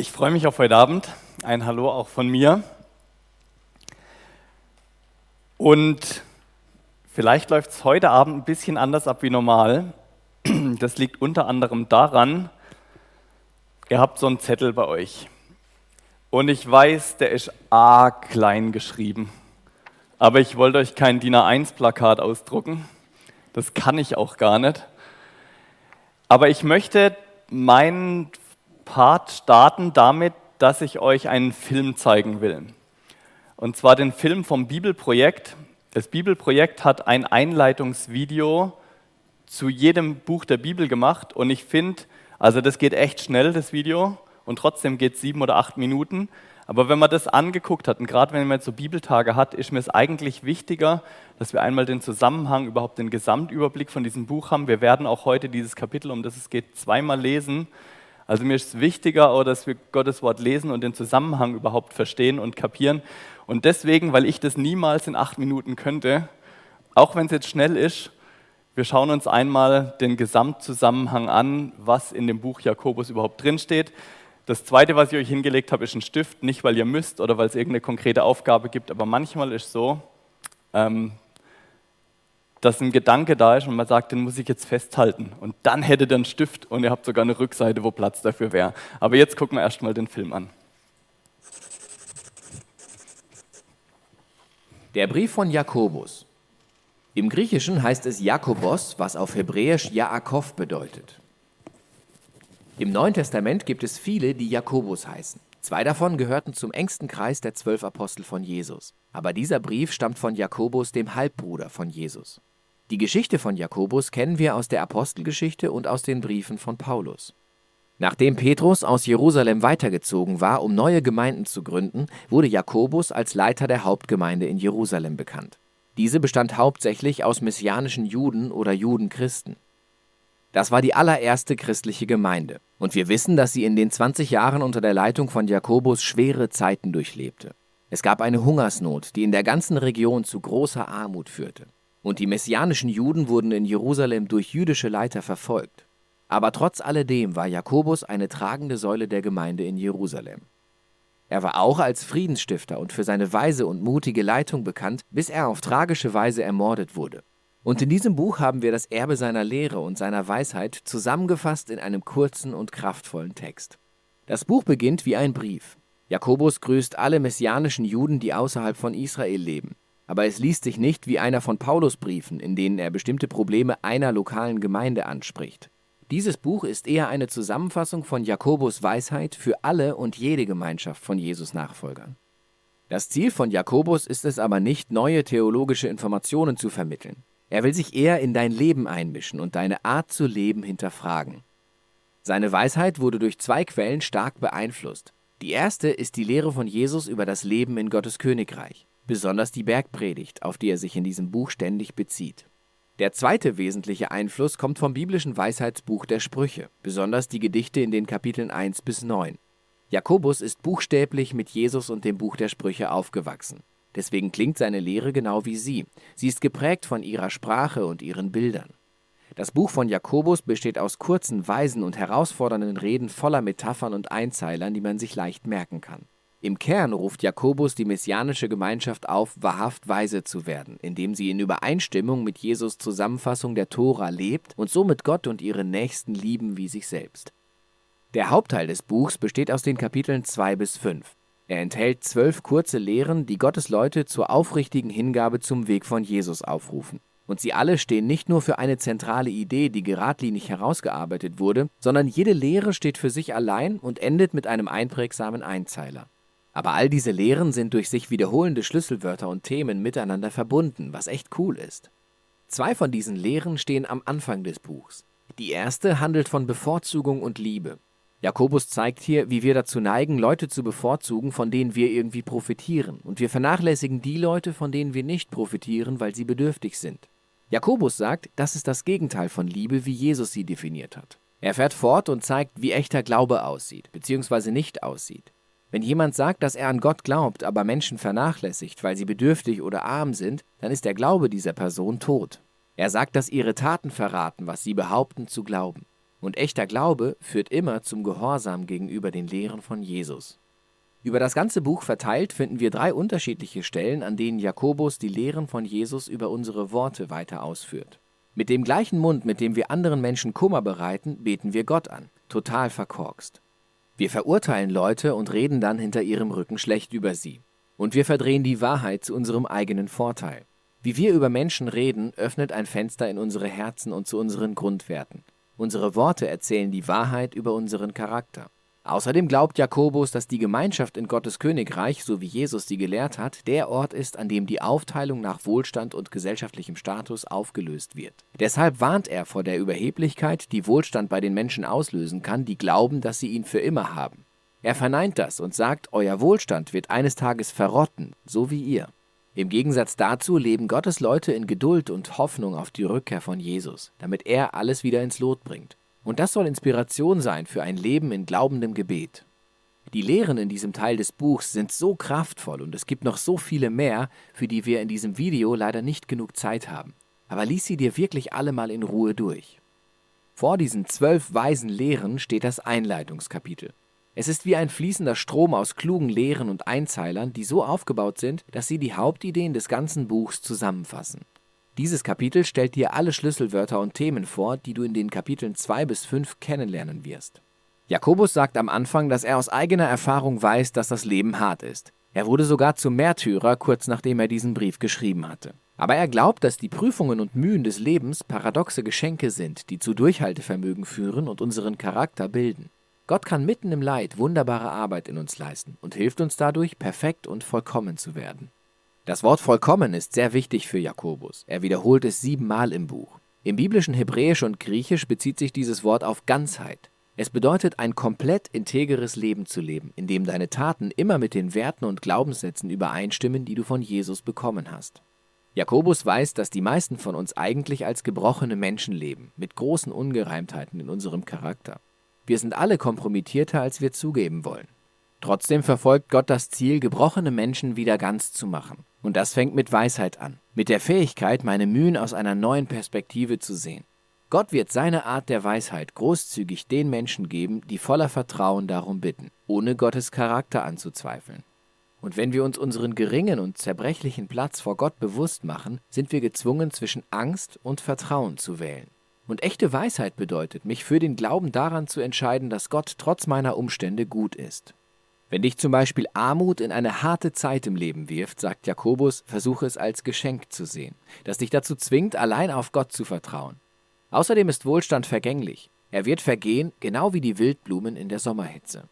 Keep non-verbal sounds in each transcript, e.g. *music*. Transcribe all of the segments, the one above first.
Ich freue mich auf heute Abend. Ein Hallo auch von mir. Und vielleicht läuft es heute Abend ein bisschen anders ab wie normal. Das liegt unter anderem daran, ihr habt so einen Zettel bei euch. Und ich weiß, der ist A klein geschrieben. Aber ich wollte euch kein DIN A1-Plakat ausdrucken. Das kann ich auch gar nicht. Aber ich möchte meinen Part starten damit, dass ich euch einen Film zeigen will. Und zwar den Film vom Bibelprojekt. Das Bibelprojekt hat ein Einleitungsvideo zu jedem Buch der Bibel gemacht und ich finde, also das geht echt schnell, das Video, und trotzdem geht es sieben oder acht Minuten. Aber wenn man das angeguckt hat, und gerade wenn man jetzt so Bibeltage hat, ist mir es eigentlich wichtiger, dass wir einmal den Zusammenhang, überhaupt den Gesamtüberblick von diesem Buch haben. Wir werden auch heute dieses Kapitel, um das es geht, zweimal lesen. Also mir ist es wichtiger, dass wir Gottes Wort lesen und den Zusammenhang überhaupt verstehen und kapieren. Und deswegen, weil ich das niemals in acht Minuten könnte, auch wenn es jetzt schnell ist, wir schauen uns einmal den Gesamtzusammenhang an, was in dem Buch Jakobus überhaupt drinsteht. Das zweite, was ich euch hingelegt habe, ist ein Stift, nicht weil ihr müsst oder weil es irgendeine konkrete Aufgabe gibt, aber manchmal ist es so, ähm, dass ein Gedanke da ist und man sagt, den muss ich jetzt festhalten. Und dann hättet ihr einen Stift und ihr habt sogar eine Rückseite, wo Platz dafür wäre. Aber jetzt gucken wir erstmal den Film an. Der Brief von Jakobus. Im Griechischen heißt es Jakobos, was auf Hebräisch Jaakov bedeutet. Im Neuen Testament gibt es viele, die Jakobus heißen. Zwei davon gehörten zum engsten Kreis der zwölf Apostel von Jesus. Aber dieser Brief stammt von Jakobus, dem Halbbruder von Jesus. Die Geschichte von Jakobus kennen wir aus der Apostelgeschichte und aus den Briefen von Paulus. Nachdem Petrus aus Jerusalem weitergezogen war, um neue Gemeinden zu gründen, wurde Jakobus als Leiter der Hauptgemeinde in Jerusalem bekannt. Diese bestand hauptsächlich aus messianischen Juden oder Judenchristen. Das war die allererste christliche Gemeinde, und wir wissen, dass sie in den 20 Jahren unter der Leitung von Jakobus schwere Zeiten durchlebte. Es gab eine Hungersnot, die in der ganzen Region zu großer Armut führte und die messianischen Juden wurden in Jerusalem durch jüdische Leiter verfolgt. Aber trotz alledem war Jakobus eine tragende Säule der Gemeinde in Jerusalem. Er war auch als Friedensstifter und für seine weise und mutige Leitung bekannt, bis er auf tragische Weise ermordet wurde. Und in diesem Buch haben wir das Erbe seiner Lehre und seiner Weisheit zusammengefasst in einem kurzen und kraftvollen Text. Das Buch beginnt wie ein Brief. Jakobus grüßt alle messianischen Juden, die außerhalb von Israel leben aber es liest sich nicht wie einer von Paulus Briefen, in denen er bestimmte Probleme einer lokalen Gemeinde anspricht. Dieses Buch ist eher eine Zusammenfassung von Jakobus Weisheit für alle und jede Gemeinschaft von Jesus Nachfolgern. Das Ziel von Jakobus ist es aber nicht, neue theologische Informationen zu vermitteln. Er will sich eher in dein Leben einmischen und deine Art zu leben hinterfragen. Seine Weisheit wurde durch zwei Quellen stark beeinflusst. Die erste ist die Lehre von Jesus über das Leben in Gottes Königreich besonders die Bergpredigt, auf die er sich in diesem Buch ständig bezieht. Der zweite wesentliche Einfluss kommt vom biblischen Weisheitsbuch der Sprüche, besonders die Gedichte in den Kapiteln 1 bis 9. Jakobus ist buchstäblich mit Jesus und dem Buch der Sprüche aufgewachsen. Deswegen klingt seine Lehre genau wie sie. Sie ist geprägt von ihrer Sprache und ihren Bildern. Das Buch von Jakobus besteht aus kurzen, weisen und herausfordernden Reden voller Metaphern und Einzeilern, die man sich leicht merken kann. Im Kern ruft Jakobus die messianische Gemeinschaft auf, wahrhaft weise zu werden, indem sie in Übereinstimmung mit Jesus Zusammenfassung der Tora lebt und somit Gott und ihre Nächsten lieben wie sich selbst. Der Hauptteil des Buchs besteht aus den Kapiteln 2 bis 5. Er enthält zwölf kurze Lehren, die Gottes Leute zur aufrichtigen Hingabe zum Weg von Jesus aufrufen. Und sie alle stehen nicht nur für eine zentrale Idee, die geradlinig herausgearbeitet wurde, sondern jede Lehre steht für sich allein und endet mit einem einprägsamen Einzeiler. Aber all diese Lehren sind durch sich wiederholende Schlüsselwörter und Themen miteinander verbunden, was echt cool ist. Zwei von diesen Lehren stehen am Anfang des Buchs. Die erste handelt von Bevorzugung und Liebe. Jakobus zeigt hier, wie wir dazu neigen, Leute zu bevorzugen, von denen wir irgendwie profitieren, und wir vernachlässigen die Leute, von denen wir nicht profitieren, weil sie bedürftig sind. Jakobus sagt, das ist das Gegenteil von Liebe, wie Jesus sie definiert hat. Er fährt fort und zeigt, wie echter Glaube aussieht, beziehungsweise nicht aussieht. Wenn jemand sagt, dass er an Gott glaubt, aber Menschen vernachlässigt, weil sie bedürftig oder arm sind, dann ist der Glaube dieser Person tot. Er sagt, dass ihre Taten verraten, was sie behaupten zu glauben. Und echter Glaube führt immer zum Gehorsam gegenüber den Lehren von Jesus. Über das ganze Buch verteilt finden wir drei unterschiedliche Stellen, an denen Jakobus die Lehren von Jesus über unsere Worte weiter ausführt. Mit dem gleichen Mund, mit dem wir anderen Menschen Kummer bereiten, beten wir Gott an, total verkorkst. Wir verurteilen Leute und reden dann hinter ihrem Rücken schlecht über sie. Und wir verdrehen die Wahrheit zu unserem eigenen Vorteil. Wie wir über Menschen reden, öffnet ein Fenster in unsere Herzen und zu unseren Grundwerten. Unsere Worte erzählen die Wahrheit über unseren Charakter. Außerdem glaubt Jakobus, dass die Gemeinschaft in Gottes Königreich, so wie Jesus sie gelehrt hat, der Ort ist, an dem die Aufteilung nach Wohlstand und gesellschaftlichem Status aufgelöst wird. Deshalb warnt er vor der Überheblichkeit, die Wohlstand bei den Menschen auslösen kann, die glauben, dass sie ihn für immer haben. Er verneint das und sagt, euer Wohlstand wird eines Tages verrotten, so wie ihr. Im Gegensatz dazu leben Gottes Leute in Geduld und Hoffnung auf die Rückkehr von Jesus, damit er alles wieder ins Lot bringt. Und das soll Inspiration sein für ein Leben in glaubendem Gebet. Die Lehren in diesem Teil des Buchs sind so kraftvoll und es gibt noch so viele mehr, für die wir in diesem Video leider nicht genug Zeit haben. Aber lies sie dir wirklich alle mal in Ruhe durch. Vor diesen zwölf weisen Lehren steht das Einleitungskapitel. Es ist wie ein fließender Strom aus klugen Lehren und Einzeilern, die so aufgebaut sind, dass sie die Hauptideen des ganzen Buchs zusammenfassen. Dieses Kapitel stellt dir alle Schlüsselwörter und Themen vor, die du in den Kapiteln 2 bis 5 kennenlernen wirst. Jakobus sagt am Anfang, dass er aus eigener Erfahrung weiß, dass das Leben hart ist. Er wurde sogar zum Märtyrer, kurz nachdem er diesen Brief geschrieben hatte. Aber er glaubt, dass die Prüfungen und Mühen des Lebens paradoxe Geschenke sind, die zu Durchhaltevermögen führen und unseren Charakter bilden. Gott kann mitten im Leid wunderbare Arbeit in uns leisten und hilft uns dadurch, perfekt und vollkommen zu werden. Das Wort vollkommen ist sehr wichtig für Jakobus. Er wiederholt es siebenmal im Buch. Im biblischen Hebräisch und Griechisch bezieht sich dieses Wort auf Ganzheit. Es bedeutet, ein komplett integeres Leben zu leben, in dem deine Taten immer mit den Werten und Glaubenssätzen übereinstimmen, die du von Jesus bekommen hast. Jakobus weiß, dass die meisten von uns eigentlich als gebrochene Menschen leben, mit großen Ungereimtheiten in unserem Charakter. Wir sind alle kompromittierter, als wir zugeben wollen. Trotzdem verfolgt Gott das Ziel, gebrochene Menschen wieder ganz zu machen. Und das fängt mit Weisheit an, mit der Fähigkeit, meine Mühen aus einer neuen Perspektive zu sehen. Gott wird seine Art der Weisheit großzügig den Menschen geben, die voller Vertrauen darum bitten, ohne Gottes Charakter anzuzweifeln. Und wenn wir uns unseren geringen und zerbrechlichen Platz vor Gott bewusst machen, sind wir gezwungen, zwischen Angst und Vertrauen zu wählen. Und echte Weisheit bedeutet, mich für den Glauben daran zu entscheiden, dass Gott trotz meiner Umstände gut ist. Wenn dich zum Beispiel Armut in eine harte Zeit im Leben wirft, sagt Jakobus, versuche es als Geschenk zu sehen, das dich dazu zwingt, allein auf Gott zu vertrauen. Außerdem ist Wohlstand vergänglich. Er wird vergehen, genau wie die Wildblumen in der Sommerhitze.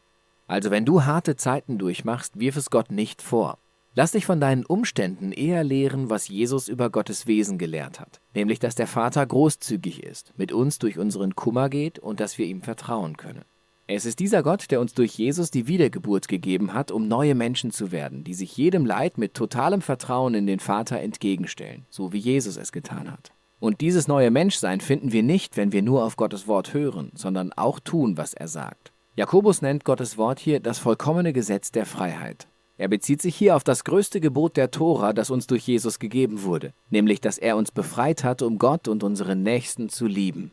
Also wenn du harte Zeiten durchmachst, wirf es Gott nicht vor. Lass dich von deinen Umständen eher lehren, was Jesus über Gottes Wesen gelehrt hat, nämlich dass der Vater großzügig ist, mit uns durch unseren Kummer geht und dass wir ihm vertrauen können. Es ist dieser Gott, der uns durch Jesus die Wiedergeburt gegeben hat, um neue Menschen zu werden, die sich jedem Leid mit totalem Vertrauen in den Vater entgegenstellen, so wie Jesus es getan hat. Und dieses neue Menschsein finden wir nicht, wenn wir nur auf Gottes Wort hören, sondern auch tun, was er sagt. Jakobus nennt Gottes Wort hier das vollkommene Gesetz der Freiheit. Er bezieht sich hier auf das größte Gebot der Tora, das uns durch Jesus gegeben wurde, nämlich dass er uns befreit hat, um Gott und unseren Nächsten zu lieben.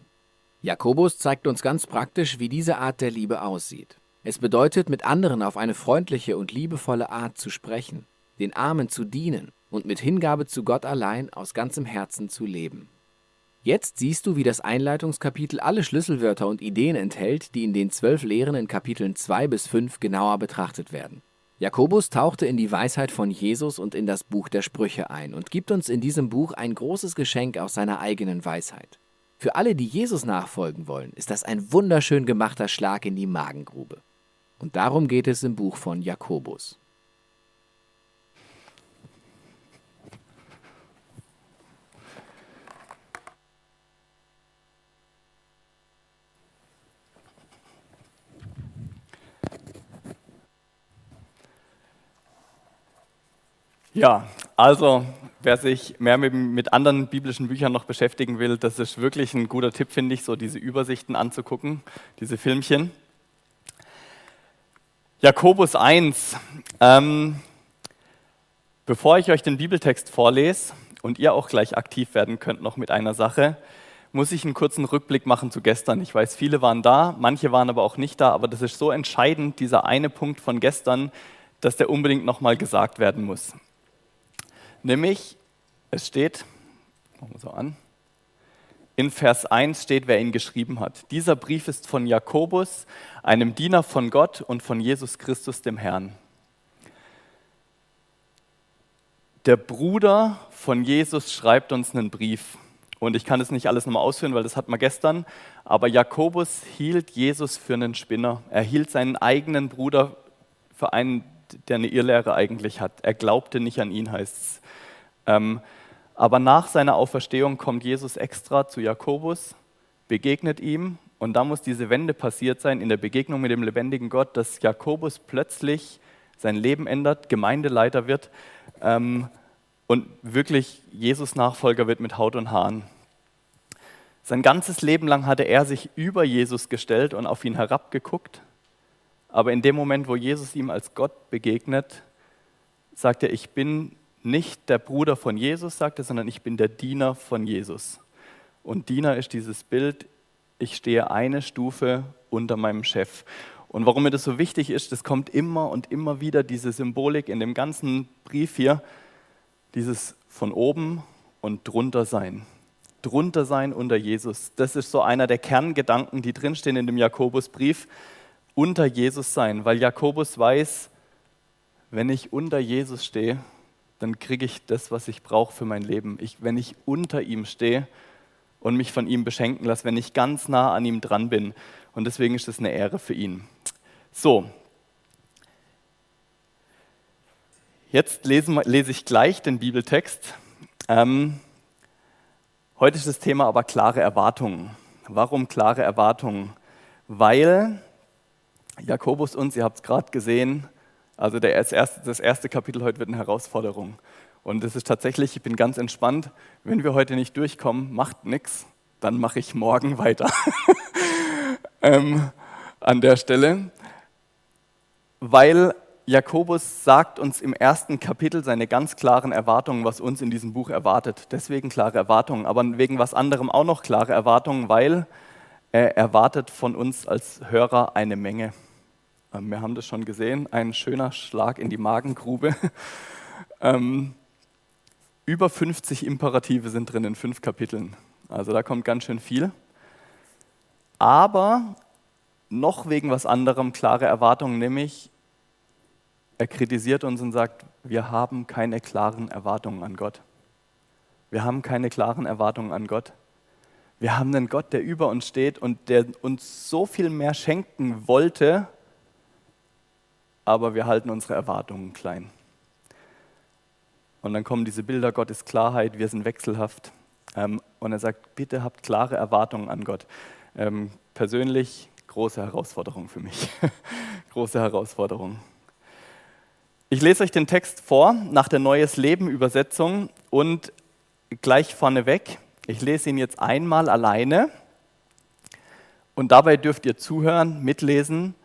Jakobus zeigt uns ganz praktisch, wie diese Art der Liebe aussieht. Es bedeutet, mit anderen auf eine freundliche und liebevolle Art zu sprechen, den Armen zu dienen und mit Hingabe zu Gott allein aus ganzem Herzen zu leben. Jetzt siehst du, wie das Einleitungskapitel alle Schlüsselwörter und Ideen enthält, die in den zwölf Lehren in Kapiteln 2 bis 5 genauer betrachtet werden. Jakobus tauchte in die Weisheit von Jesus und in das Buch der Sprüche ein und gibt uns in diesem Buch ein großes Geschenk aus seiner eigenen Weisheit. Für alle, die Jesus nachfolgen wollen, ist das ein wunderschön gemachter Schlag in die Magengrube. Und darum geht es im Buch von Jakobus. Ja, also wer sich mehr mit, mit, anderen biblischen Büchern noch beschäftigen will, das ist wirklich ein guter Tipp, finde ich, so diese Übersichten anzugucken, diese Filmchen. Jakobus 1. Ähm, bevor ich euch den Bibeltext vorlese und ihr auch gleich aktiv werden könnt noch mit einer Sache, muss ich einen kurzen Rückblick machen zu gestern. Ich weiß, viele waren da, manche waren aber auch nicht da, aber das ist so entscheidend, dieser eine Punkt von gestern, dass der unbedingt nochmal gesagt werden muss. Nämlich, es steht, machen wir so an, in Vers 1 steht, wer ihn geschrieben hat. Dieser Brief ist von Jakobus, einem Diener von Gott und von Jesus Christus, dem Herrn. Der Bruder von Jesus schreibt uns einen Brief. Und ich kann es nicht alles nochmal ausführen, weil das hat man gestern. Aber Jakobus hielt Jesus für einen Spinner. Er hielt seinen eigenen Bruder für einen, der eine Irrlehre eigentlich hat. Er glaubte nicht an ihn, heißt es. Ähm, aber nach seiner Auferstehung kommt Jesus extra zu Jakobus, begegnet ihm und da muss diese Wende passiert sein in der Begegnung mit dem lebendigen Gott, dass Jakobus plötzlich sein Leben ändert, Gemeindeleiter wird ähm, und wirklich Jesus Nachfolger wird mit Haut und Haaren. Sein ganzes Leben lang hatte er sich über Jesus gestellt und auf ihn herabgeguckt. Aber in dem Moment, wo Jesus ihm als Gott begegnet, sagt er, ich bin nicht der Bruder von Jesus, sagt er, sondern ich bin der Diener von Jesus. Und Diener ist dieses Bild, ich stehe eine Stufe unter meinem Chef. Und warum mir das so wichtig ist, das kommt immer und immer wieder diese Symbolik in dem ganzen Brief hier, dieses von oben und drunter sein. Drunter sein unter Jesus. Das ist so einer der Kerngedanken, die drinstehen in dem Jakobusbrief. Unter Jesus sein, weil Jakobus weiß, wenn ich unter Jesus stehe, dann kriege ich das, was ich brauche für mein Leben. Ich, wenn ich unter ihm stehe und mich von ihm beschenken lasse, wenn ich ganz nah an ihm dran bin. Und deswegen ist es eine Ehre für ihn. So, jetzt lesen, lese ich gleich den Bibeltext. Ähm, heute ist das Thema aber klare Erwartungen. Warum klare Erwartungen? Weil Jakobus uns, ihr habt es gerade gesehen, also das erste, das erste Kapitel heute wird eine Herausforderung. Und es ist tatsächlich, ich bin ganz entspannt, wenn wir heute nicht durchkommen, macht nichts, dann mache ich morgen *laughs* weiter. ähm, an der Stelle. Weil Jakobus sagt uns im ersten Kapitel seine ganz klaren Erwartungen, was uns in diesem Buch erwartet. Deswegen klare Erwartungen, aber wegen was anderem auch noch klare Erwartungen, weil er erwartet von uns als Hörer eine Menge. Ähm, wir haben das schon gesehen, ein schöner Schlag in die Magengrube. *laughs* Ähm, über 50 Imperative sind drin in fünf Kapiteln. Also da kommt ganz schön viel. Aber noch wegen was anderem klare Erwartungen, nämlich er kritisiert uns und sagt, wir haben keine klaren Erwartungen an Gott. Wir haben keine klaren Erwartungen an Gott. Wir haben einen Gott, der über uns steht und der uns so viel mehr schenken wollte, aber wir halten unsere Erwartungen klein. Und dann kommen diese Bilder, Gott ist Klarheit, wir sind wechselhaft. Ähm, und er sagt, bitte habt klare Erwartungen an Gott. Ähm, persönlich große Herausforderung für mich. *laughs* große Herausforderung. Ich lese euch den Text vor nach der Neues Leben Übersetzung und gleich vorneweg, ich lese ihn jetzt einmal alleine und dabei dürft ihr zuhören, mitlesen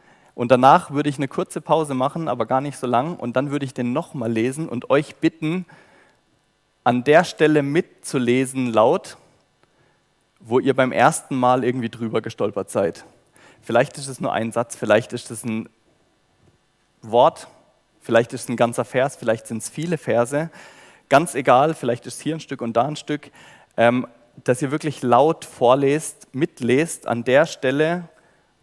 und danach würde ich eine kurze Pause machen, aber gar nicht so lang. Und dann würde ich den nochmal lesen und euch bitten, an der Stelle mitzulesen laut, wo ihr beim ersten Mal irgendwie drüber gestolpert seid. Vielleicht ist es nur ein Satz, vielleicht ist es ein Wort, vielleicht ist es ein ganzer Vers, vielleicht sind es viele Verse. Ganz egal, vielleicht ist es hier ein Stück und da ein Stück. Ähm, dass ihr wirklich laut vorlest, mitlest an der Stelle,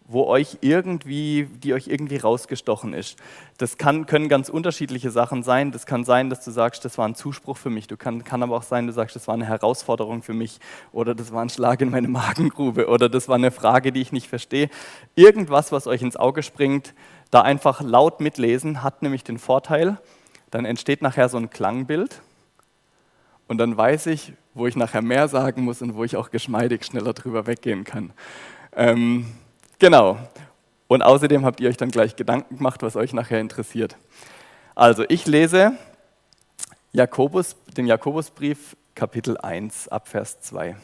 wo euch irgendwie, die euch irgendwie rausgestochen ist. Das kann, können ganz unterschiedliche Sachen sein. Das kann sein, dass du sagst, das war ein Zuspruch für mich. Du kann, kann aber auch sein, du sagst, das war eine Herausforderung für mich oder das war ein Schlag in meine Magengrube oder das war eine Frage, die ich nicht verstehe. Irgendwas, was euch ins Auge springt, da einfach laut mitlesen, hat nämlich den Vorteil, dann entsteht nachher so ein Klangbild und dann weiß ich, wo ich nachher mehr sagen muss und wo ich auch geschmeidig schneller drüber weggehen kann. Ähm, Genau. Und außerdem habt ihr euch dann gleich Gedanken gemacht, was euch nachher interessiert. Also ich lese Jakobus, den Jakobusbrief Kapitel 1 ab Vers 2.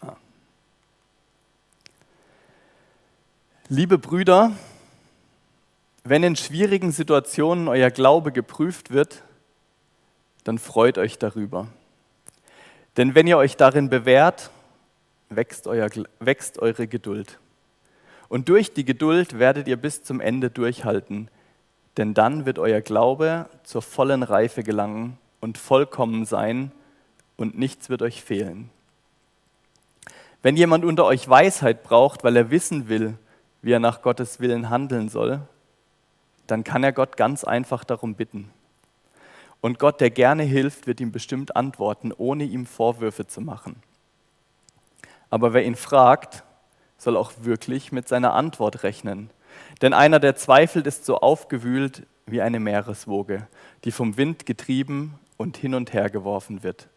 Ah. Liebe Brüder, wenn in schwierigen Situationen euer Glaube geprüft wird, dann freut euch darüber. Denn wenn ihr euch darin bewährt, wächst, euer, wächst eure Geduld. Und durch die Geduld werdet ihr bis zum Ende durchhalten, denn dann wird euer Glaube zur vollen Reife gelangen und vollkommen sein und nichts wird euch fehlen. Wenn jemand unter euch Weisheit braucht, weil er wissen will, wie er nach Gottes Willen handeln soll, dann kann er Gott ganz einfach darum bitten. Und Gott, der gerne hilft, wird ihm bestimmt antworten, ohne ihm Vorwürfe zu machen. Aber wer ihn fragt, soll auch wirklich mit seiner Antwort rechnen. Denn einer, der zweifelt, ist so aufgewühlt wie eine Meereswoge, die vom Wind getrieben und hin und her geworfen wird.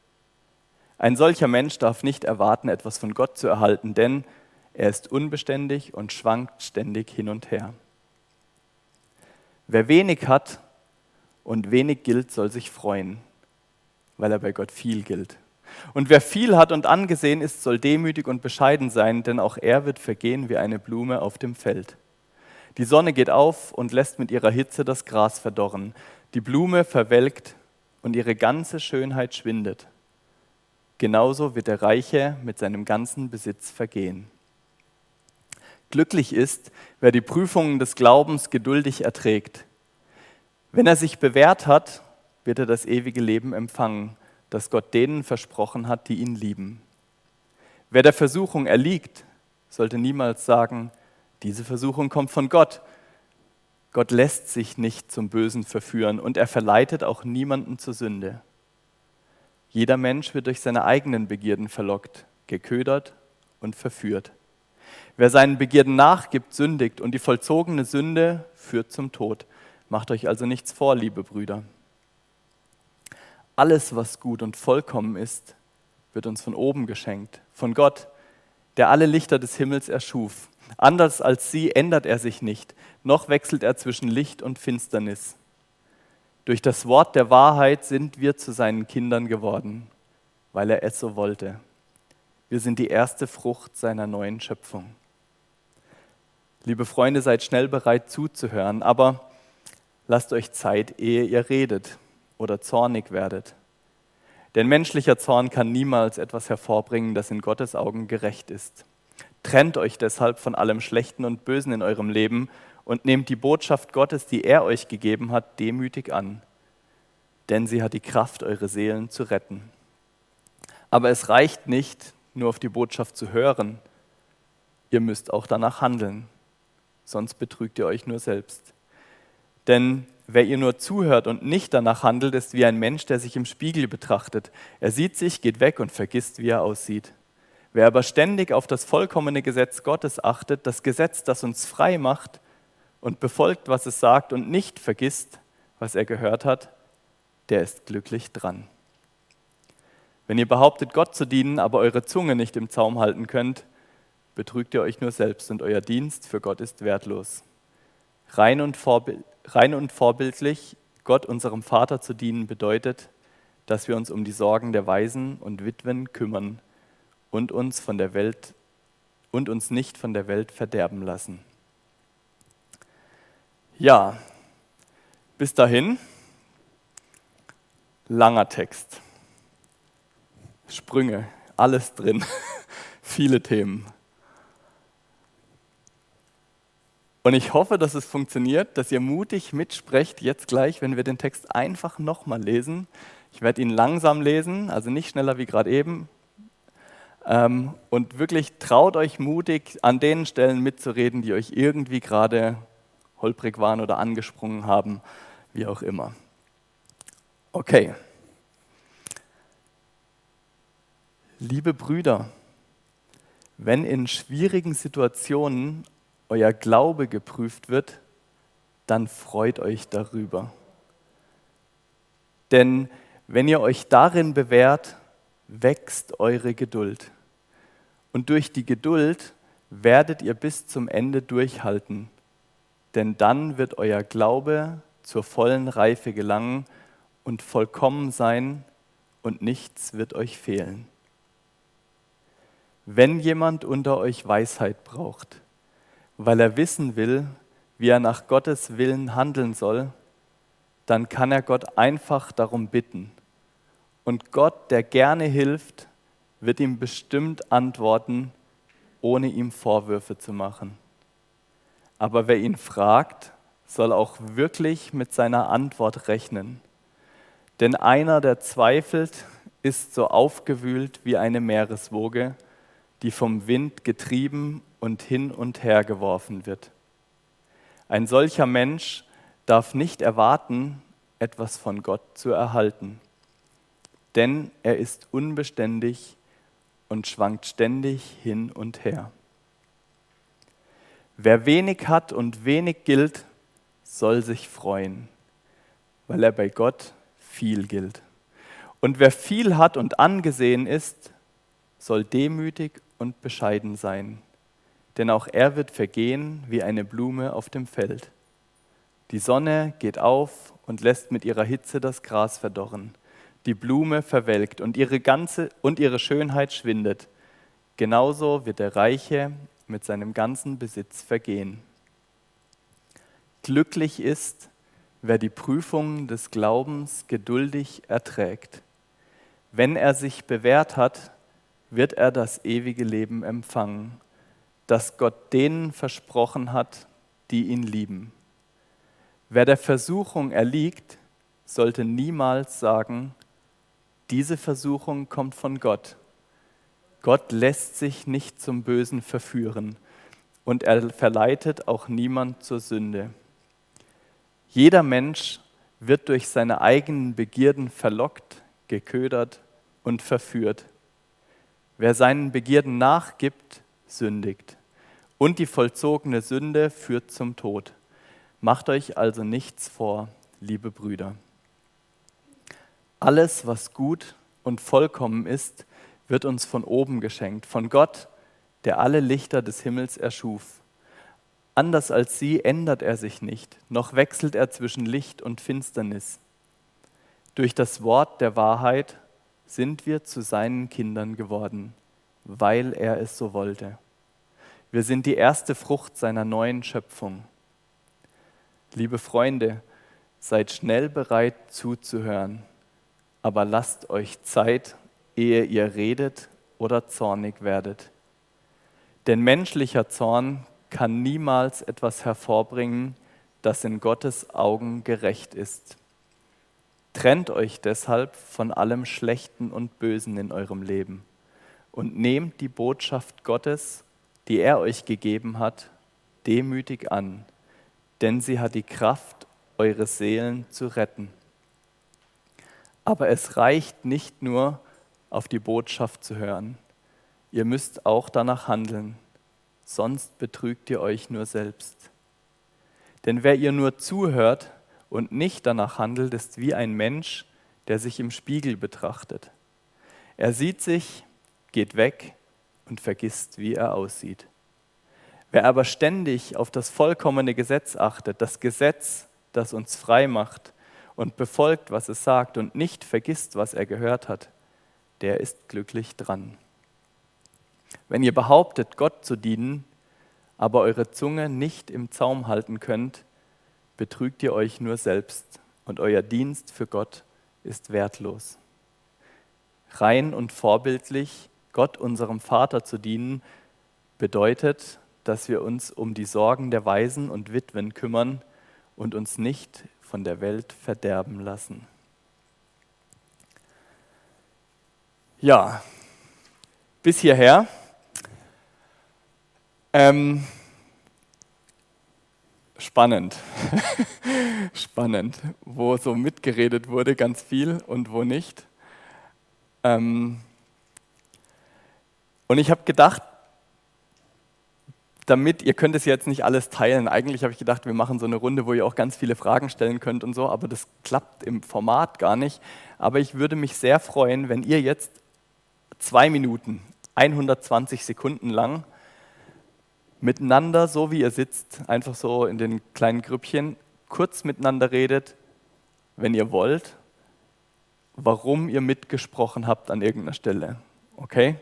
Ein solcher Mensch darf nicht erwarten, etwas von Gott zu erhalten, denn er ist unbeständig und schwankt ständig hin und her. Wer wenig hat und wenig gilt, soll sich freuen, weil er bei Gott viel gilt. Und wer viel hat und angesehen ist, soll demütig und bescheiden sein, denn auch er wird vergehen wie eine Blume auf dem Feld. Die Sonne geht auf und lässt mit ihrer Hitze das Gras verdorren. Die Blume verwelkt und ihre ganze Schönheit schwindet. Genauso wird der Reiche mit seinem ganzen Besitz vergehen. Glücklich ist, wer die Prüfungen des Glaubens geduldig erträgt. Wenn er sich bewährt hat, wird er das ewige Leben empfangen das Gott denen versprochen hat, die ihn lieben. Wer der Versuchung erliegt, sollte niemals sagen, diese Versuchung kommt von Gott. Gott lässt sich nicht zum Bösen verführen und er verleitet auch niemanden zur Sünde. Jeder Mensch wird durch seine eigenen Begierden verlockt, geködert und verführt. Wer seinen Begierden nachgibt, sündigt und die vollzogene Sünde führt zum Tod. Macht euch also nichts vor, liebe Brüder. Alles, was gut und vollkommen ist, wird uns von oben geschenkt, von Gott, der alle Lichter des Himmels erschuf. Anders als sie ändert er sich nicht, noch wechselt er zwischen Licht und Finsternis. Durch das Wort der Wahrheit sind wir zu seinen Kindern geworden, weil er es so wollte. Wir sind die erste Frucht seiner neuen Schöpfung. Liebe Freunde, seid schnell bereit zuzuhören, aber lasst euch Zeit, ehe ihr redet oder zornig werdet. Denn menschlicher Zorn kann niemals etwas hervorbringen, das in Gottes Augen gerecht ist. Trennt euch deshalb von allem Schlechten und Bösen in eurem Leben und nehmt die Botschaft Gottes, die er euch gegeben hat, demütig an. Denn sie hat die Kraft, eure Seelen zu retten. Aber es reicht nicht, nur auf die Botschaft zu hören. Ihr müsst auch danach handeln, sonst betrügt ihr euch nur selbst. Denn Wer ihr nur zuhört und nicht danach handelt, ist wie ein Mensch, der sich im Spiegel betrachtet. Er sieht sich, geht weg und vergisst, wie er aussieht. Wer aber ständig auf das vollkommene Gesetz Gottes achtet, das Gesetz, das uns frei macht und befolgt, was es sagt und nicht vergisst, was er gehört hat, der ist glücklich dran. Wenn ihr behauptet, Gott zu dienen, aber eure Zunge nicht im Zaum halten könnt, betrügt ihr euch nur selbst und euer Dienst für Gott ist wertlos. Rein und, vorbild, rein und vorbildlich Gott, unserem Vater, zu dienen, bedeutet, dass wir uns um die Sorgen der Waisen und Witwen kümmern und uns von der Welt und uns nicht von der Welt verderben lassen. Ja, bis dahin langer Text. Sprünge, alles drin, *laughs* viele Themen. Und ich hoffe, dass es funktioniert, dass ihr mutig mitsprecht, jetzt gleich, wenn wir den Text einfach nochmal lesen. Ich werde ihn langsam lesen, also nicht schneller wie gerade eben. Ähm, und wirklich traut euch mutig, an den Stellen mitzureden, die euch irgendwie gerade holprig waren oder angesprungen haben, wie auch immer. Okay. Liebe Brüder, wenn in schwierigen Situationen euer Glaube geprüft wird, dann freut euch darüber. Denn wenn ihr euch darin bewährt, wächst eure Geduld. Und durch die Geduld werdet ihr bis zum Ende durchhalten, denn dann wird euer Glaube zur vollen Reife gelangen und vollkommen sein und nichts wird euch fehlen. Wenn jemand unter euch Weisheit braucht, weil er wissen will, wie er nach Gottes Willen handeln soll, dann kann er Gott einfach darum bitten. Und Gott, der gerne hilft, wird ihm bestimmt antworten, ohne ihm Vorwürfe zu machen. Aber wer ihn fragt, soll auch wirklich mit seiner Antwort rechnen. Denn einer, der zweifelt, ist so aufgewühlt wie eine Meereswoge, die vom Wind getrieben und hin und her geworfen wird. Ein solcher Mensch darf nicht erwarten, etwas von Gott zu erhalten, denn er ist unbeständig und schwankt ständig hin und her. Wer wenig hat und wenig gilt, soll sich freuen, weil er bei Gott viel gilt. Und wer viel hat und angesehen ist, soll demütig und bescheiden sein, denn auch er wird vergehen wie eine Blume auf dem Feld. Die Sonne geht auf und lässt mit ihrer Hitze das Gras verdorren. Die Blume verwelkt und ihre ganze und ihre Schönheit schwindet. Genauso wird der Reiche mit seinem ganzen Besitz vergehen. Glücklich ist, wer die Prüfung des Glaubens geduldig erträgt. Wenn er sich bewährt hat, wird er das ewige Leben empfangen, das Gott denen versprochen hat, die ihn lieben. Wer der Versuchung erliegt, sollte niemals sagen, diese Versuchung kommt von Gott. Gott lässt sich nicht zum Bösen verführen und er verleitet auch niemand zur Sünde. Jeder Mensch wird durch seine eigenen Begierden verlockt, geködert und verführt. Wer seinen Begierden nachgibt, sündigt. Und die vollzogene Sünde führt zum Tod. Macht euch also nichts vor, liebe Brüder. Alles, was gut und vollkommen ist, wird uns von oben geschenkt, von Gott, der alle Lichter des Himmels erschuf. Anders als sie ändert er sich nicht, noch wechselt er zwischen Licht und Finsternis. Durch das Wort der Wahrheit sind wir zu seinen Kindern geworden, weil er es so wollte. Wir sind die erste Frucht seiner neuen Schöpfung. Liebe Freunde, seid schnell bereit zuzuhören, aber lasst euch Zeit, ehe ihr redet oder zornig werdet. Denn menschlicher Zorn kann niemals etwas hervorbringen, das in Gottes Augen gerecht ist. Trennt euch deshalb von allem Schlechten und Bösen in eurem Leben und nehmt die Botschaft Gottes, die er euch gegeben hat, demütig an, denn sie hat die Kraft, eure Seelen zu retten. Aber es reicht nicht nur, auf die Botschaft zu hören. Ihr müsst auch danach handeln, sonst betrügt ihr euch nur selbst. Denn wer ihr nur zuhört und nicht danach handelt, ist wie ein Mensch, der sich im Spiegel betrachtet. Er sieht sich, geht weg und vergisst, wie er aussieht. Wer aber ständig auf das vollkommene Gesetz achtet, das Gesetz, das uns frei macht und befolgt, was es sagt und nicht vergisst, was er gehört hat, der ist glücklich dran. Wenn ihr behauptet, Gott zu dienen, aber eure Zunge nicht im Zaum halten könnt, betrügt ihr euch nur selbst und euer Dienst für Gott ist wertlos. Rein und vorbildlich Gott, unserem Vater, zu dienen, bedeutet, dass wir uns um die Sorgen der Waisen und Witwen kümmern und uns nicht von der Welt verderben lassen. Ja, bis hierher. Ähm, spannend. *laughs* spannend, wo so mitgeredet wurde, ganz viel und wo nicht. Ähm, und ich habe gedacht, damit, ihr könnt es jetzt nicht alles teilen. Eigentlich habe ich gedacht, wir machen so eine Runde, wo ihr auch ganz viele Fragen stellen könnt und so, aber das klappt im Format gar nicht. Aber ich würde mich sehr freuen, wenn ihr jetzt zwei Minuten, 120 Sekunden lang, miteinander, so wie ihr sitzt, einfach so in den kleinen Grüppchen, kurz miteinander redet, wenn ihr wollt, warum ihr mitgesprochen habt an irgendeiner Stelle. Okay?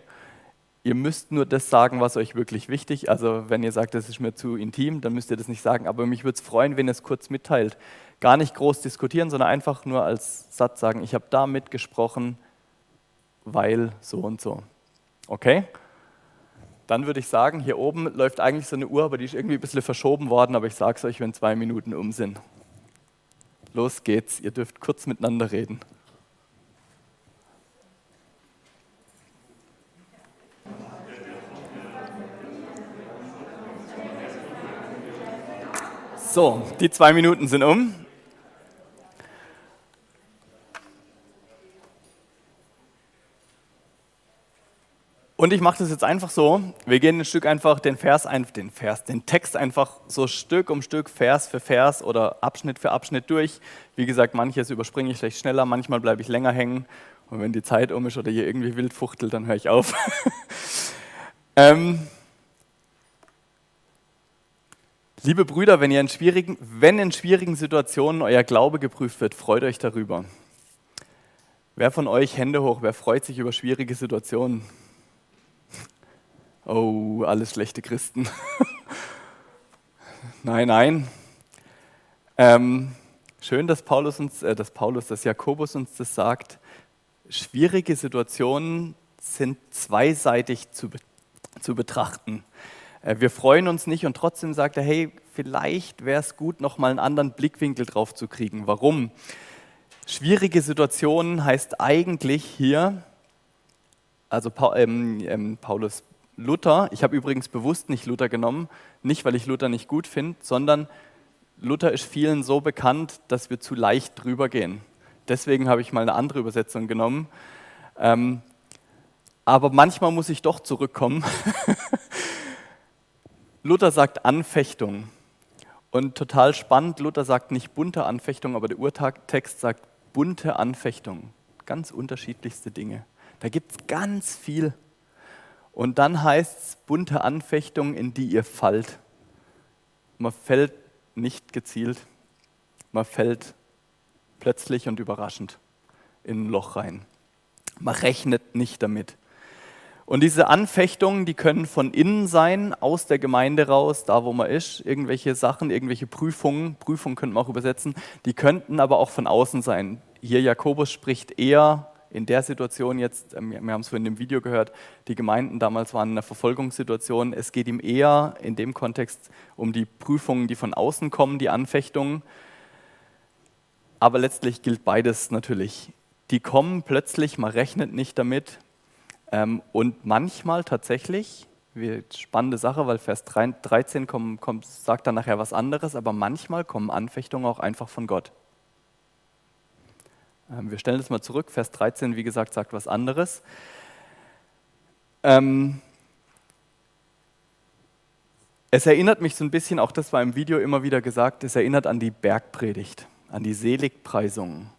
Ihr müsst nur das sagen, was euch wirklich wichtig ist. Also, wenn ihr sagt, das ist mir zu intim, dann müsst ihr das nicht sagen. Aber mich würde es freuen, wenn ihr es kurz mitteilt. Gar nicht groß diskutieren, sondern einfach nur als Satz sagen: Ich habe da mitgesprochen, weil so und so. Okay? Dann würde ich sagen, hier oben läuft eigentlich so eine Uhr, aber die ist irgendwie ein bisschen verschoben worden, aber ich sage es euch, wenn zwei Minuten um sind. Los geht's, ihr dürft kurz miteinander reden. So, die zwei Minuten sind um. Und ich mache das jetzt einfach so. Wir gehen ein Stück einfach den Vers, den Vers, den Text einfach so Stück um Stück, Vers für Vers oder Abschnitt für Abschnitt durch. Wie gesagt, manches überspringe ich vielleicht schneller, manchmal bleibe ich länger hängen. Und wenn die Zeit um ist oder hier irgendwie wild fuchtelt, dann höre ich auf. *laughs* ähm, Liebe Brüder, wenn, ihr in schwierigen, wenn in schwierigen Situationen euer Glaube geprüft wird, freut euch darüber. Wer von euch, Hände hoch, wer freut sich über schwierige Situationen? Oh, alles schlechte Christen. *laughs* nein, nein. Ähm, schön, dass Paulus uns, äh, dass Paulus, dass Jakobus uns das sagt. Schwierige Situationen sind zweiseitig zu, zu betrachten. Äh, wir freuen uns nicht und trotzdem sagt er, hey, vielleicht wäre es gut, nochmal einen anderen Blickwinkel drauf zu kriegen. Warum? Schwierige Situationen heißt eigentlich hier, also ähm, ähm, Paulus Luther, ich habe übrigens bewusst nicht Luther genommen, nicht weil ich Luther nicht gut finde, sondern Luther ist vielen so bekannt, dass wir zu leicht drüber gehen. Deswegen habe ich mal eine andere Übersetzung genommen. Ähm, aber manchmal muss ich doch zurückkommen *laughs* Luther sagt Anfechtung. Und total spannend, Luther sagt nicht bunte Anfechtung, aber der Urtext sagt bunte Anfechtung. Ganz unterschiedlichste Dinge. Da gibt es ganz viel. Und dann heißt es bunte Anfechtung, in die ihr fallt. Man fällt nicht gezielt, man fällt plötzlich und überraschend in ein Loch rein. Man rechnet nicht damit. Und diese Anfechtungen, die können von innen sein, aus der Gemeinde raus, da wo man ist, irgendwelche Sachen, irgendwelche Prüfungen, Prüfungen könnte man auch übersetzen, die könnten aber auch von außen sein. Hier Jakobus spricht eher in der Situation jetzt, ähm, wir haben es vorhin im Video gehört, die Gemeinden damals waren in einer Verfolgungssituation. Es geht ihm eher in dem Kontext um die Prüfungen, die von außen kommen, die Anfechtungen. Aber letztlich gilt beides natürlich. Die kommen plötzlich, man rechnet nicht damit, und manchmal tatsächlich, spannende Sache, weil Vers 13 kommt, kommt, sagt dann nachher was anderes, aber manchmal kommen Anfechtungen auch einfach von Gott. Ähm, wir stellen das mal zurück. Vers 13, wie gesagt, sagt was anderes. Ähm, es erinnert mich so ein bisschen, auch das war im Video immer wieder gesagt, es erinnert an die Bergpredigt, an die Seligpreisung.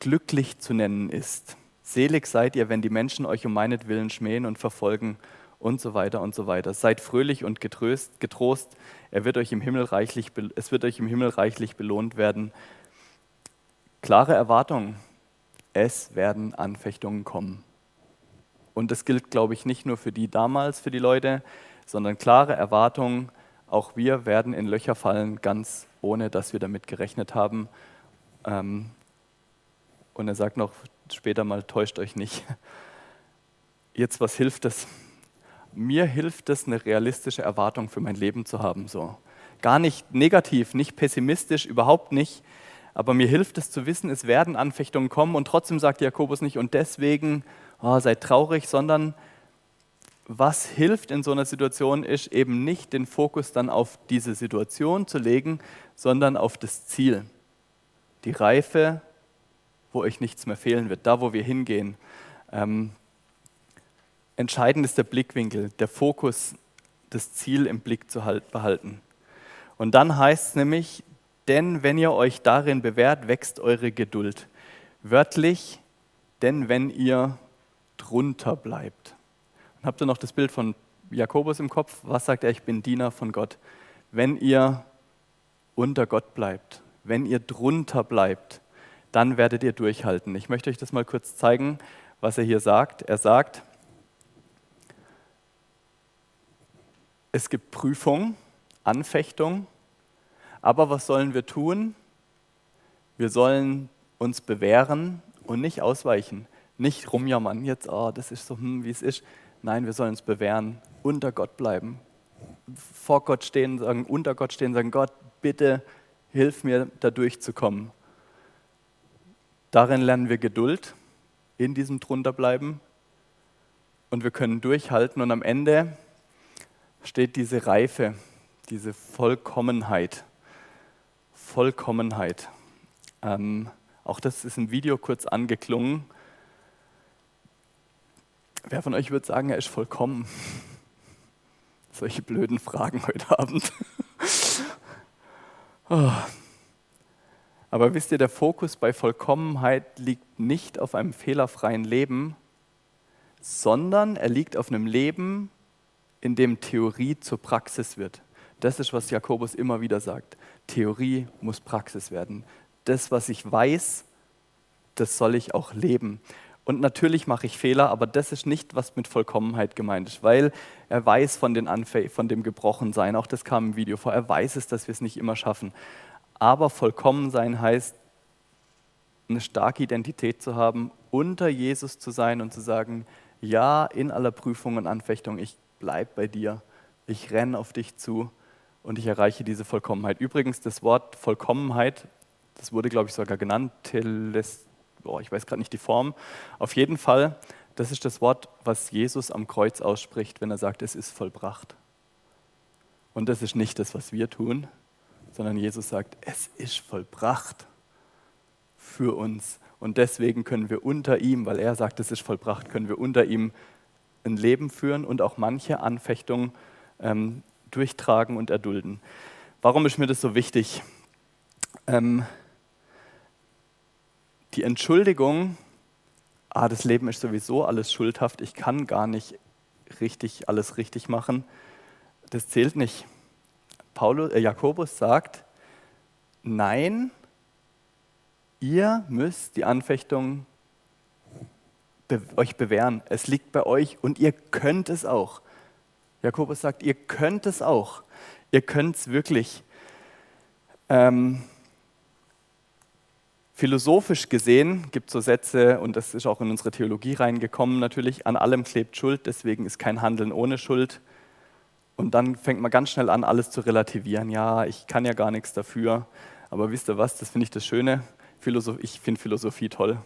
Glücklich zu nennen ist. Selig seid ihr, wenn die Menschen euch um meinetwillen schmähen und verfolgen und so weiter und so weiter. Seid fröhlich und getröst, getrost, er wird euch im Himmel reichlich, es wird euch im Himmel reichlich belohnt werden. Klare Erwartung, es werden Anfechtungen kommen. Und das gilt, glaube ich, nicht nur für die damals, für die Leute, sondern klare Erwartung, auch wir werden in Löcher fallen, ganz ohne dass wir damit gerechnet haben. Ähm, und er sagt noch, später mal, täuscht euch nicht. Jetzt, was hilft es? Mir hilft es, eine realistische Erwartung für mein Leben zu haben. So. Gar nicht negativ, nicht pessimistisch, überhaupt nicht. Aber mir hilft es zu wissen, es werden Anfechtungen kommen und trotzdem sagt Jakobus nicht, und deswegen oh, seid traurig, sondern was hilft in so einer Situation ist eben nicht den Fokus dann auf diese Situation zu legen, sondern auf das Ziel. Die Reife wo euch nichts mehr fehlen wird, da wo wir hingehen. Ähm, entscheidend ist der Blickwinkel, der Fokus, das Ziel im Blick zu halt, behalten. Und dann heißt es nämlich, denn wenn ihr euch darin bewährt, wächst eure Geduld. Wörtlich, denn wenn ihr drunter bleibt. Und habt ihr noch das Bild von Jakobus im Kopf? Was sagt er? Ich bin Diener von Gott. Wenn ihr unter Gott bleibt, wenn ihr drunter bleibt, dann werdet ihr durchhalten. Ich möchte euch das mal kurz zeigen, was er hier sagt. Er sagt, es gibt Prüfung, Anfechtung, aber was sollen wir tun? Wir sollen uns bewähren und nicht ausweichen. Nicht rumjammern, jetzt, oh, das ist so, hm, wie es ist. Nein, wir sollen uns bewähren, unter Gott bleiben, vor Gott stehen, sagen, unter Gott stehen, sagen, Gott, bitte hilf mir, da durchzukommen. Darin lernen wir Geduld, in diesem drunterbleiben und wir können durchhalten und am Ende steht diese Reife, diese Vollkommenheit. Vollkommenheit. Ähm, auch das ist im Video kurz angeklungen. Wer von euch würde sagen, er ist vollkommen? *laughs* Solche blöden Fragen heute Abend. oh. *laughs* Aber wisst ihr, der Fokus bei Vollkommenheit liegt nicht auf einem fehlerfreien Leben, sondern er liegt auf einem Leben, in dem Theorie zur Praxis wird. Das ist, was Jakobus immer wieder sagt. Theorie muss Praxis werden. Das, was ich weiß, das soll ich auch leben. Und natürlich mache ich Fehler, aber das ist nicht, was mit Vollkommenheit gemeint ist, weil er weiß von, den Anfä von dem Gebrochensein, auch das kam im Video vor, er weiß es, dass wir es nicht immer schaffen. Aber vollkommen sein heißt, eine starke Identität zu haben, unter Jesus zu sein und zu sagen, ja, in aller Prüfung und Anfechtung, ich bleibe bei dir, ich renne auf dich zu und ich erreiche diese Vollkommenheit. Übrigens, das Wort Vollkommenheit, das wurde, glaube ich, sogar genannt, Teles, oh, ich weiß gerade nicht die Form. Auf jeden Fall, das ist das Wort, was Jesus am Kreuz ausspricht, wenn er sagt, es ist vollbracht. Und das ist nicht das, was wir tun, sondern Jesus sagt, es ist vollbracht für uns. Und deswegen können wir unter ihm, weil er sagt, es ist vollbracht, können wir unter ihm ein Leben führen und auch manche Anfechtungen ähm, durchtragen und erdulden. Warum ist mir das so wichtig? Ähm, die Entschuldigung, ah, das Leben ist sowieso alles schuldhaft, ich kann gar nicht richtig alles richtig machen, das zählt nicht. Paulus, äh, Jakobus sagt, nein, ihr müsst die Anfechtung be euch bewähren. Es liegt bei euch und ihr könnt es auch. Jakobus sagt, ihr könnt es auch. Ihr könnt es wirklich. Ähm, philosophisch gesehen gibt es so Sätze, und das ist auch in unsere Theologie reingekommen natürlich, an allem klebt Schuld, deswegen ist kein Handeln ohne Schuld. Und dann fängt man ganz schnell an, alles zu relativieren. Ja, ich kann ja gar nichts dafür. Aber wisst ihr was, das finde ich das Schöne. Philosoph ich finde Philosophie toll.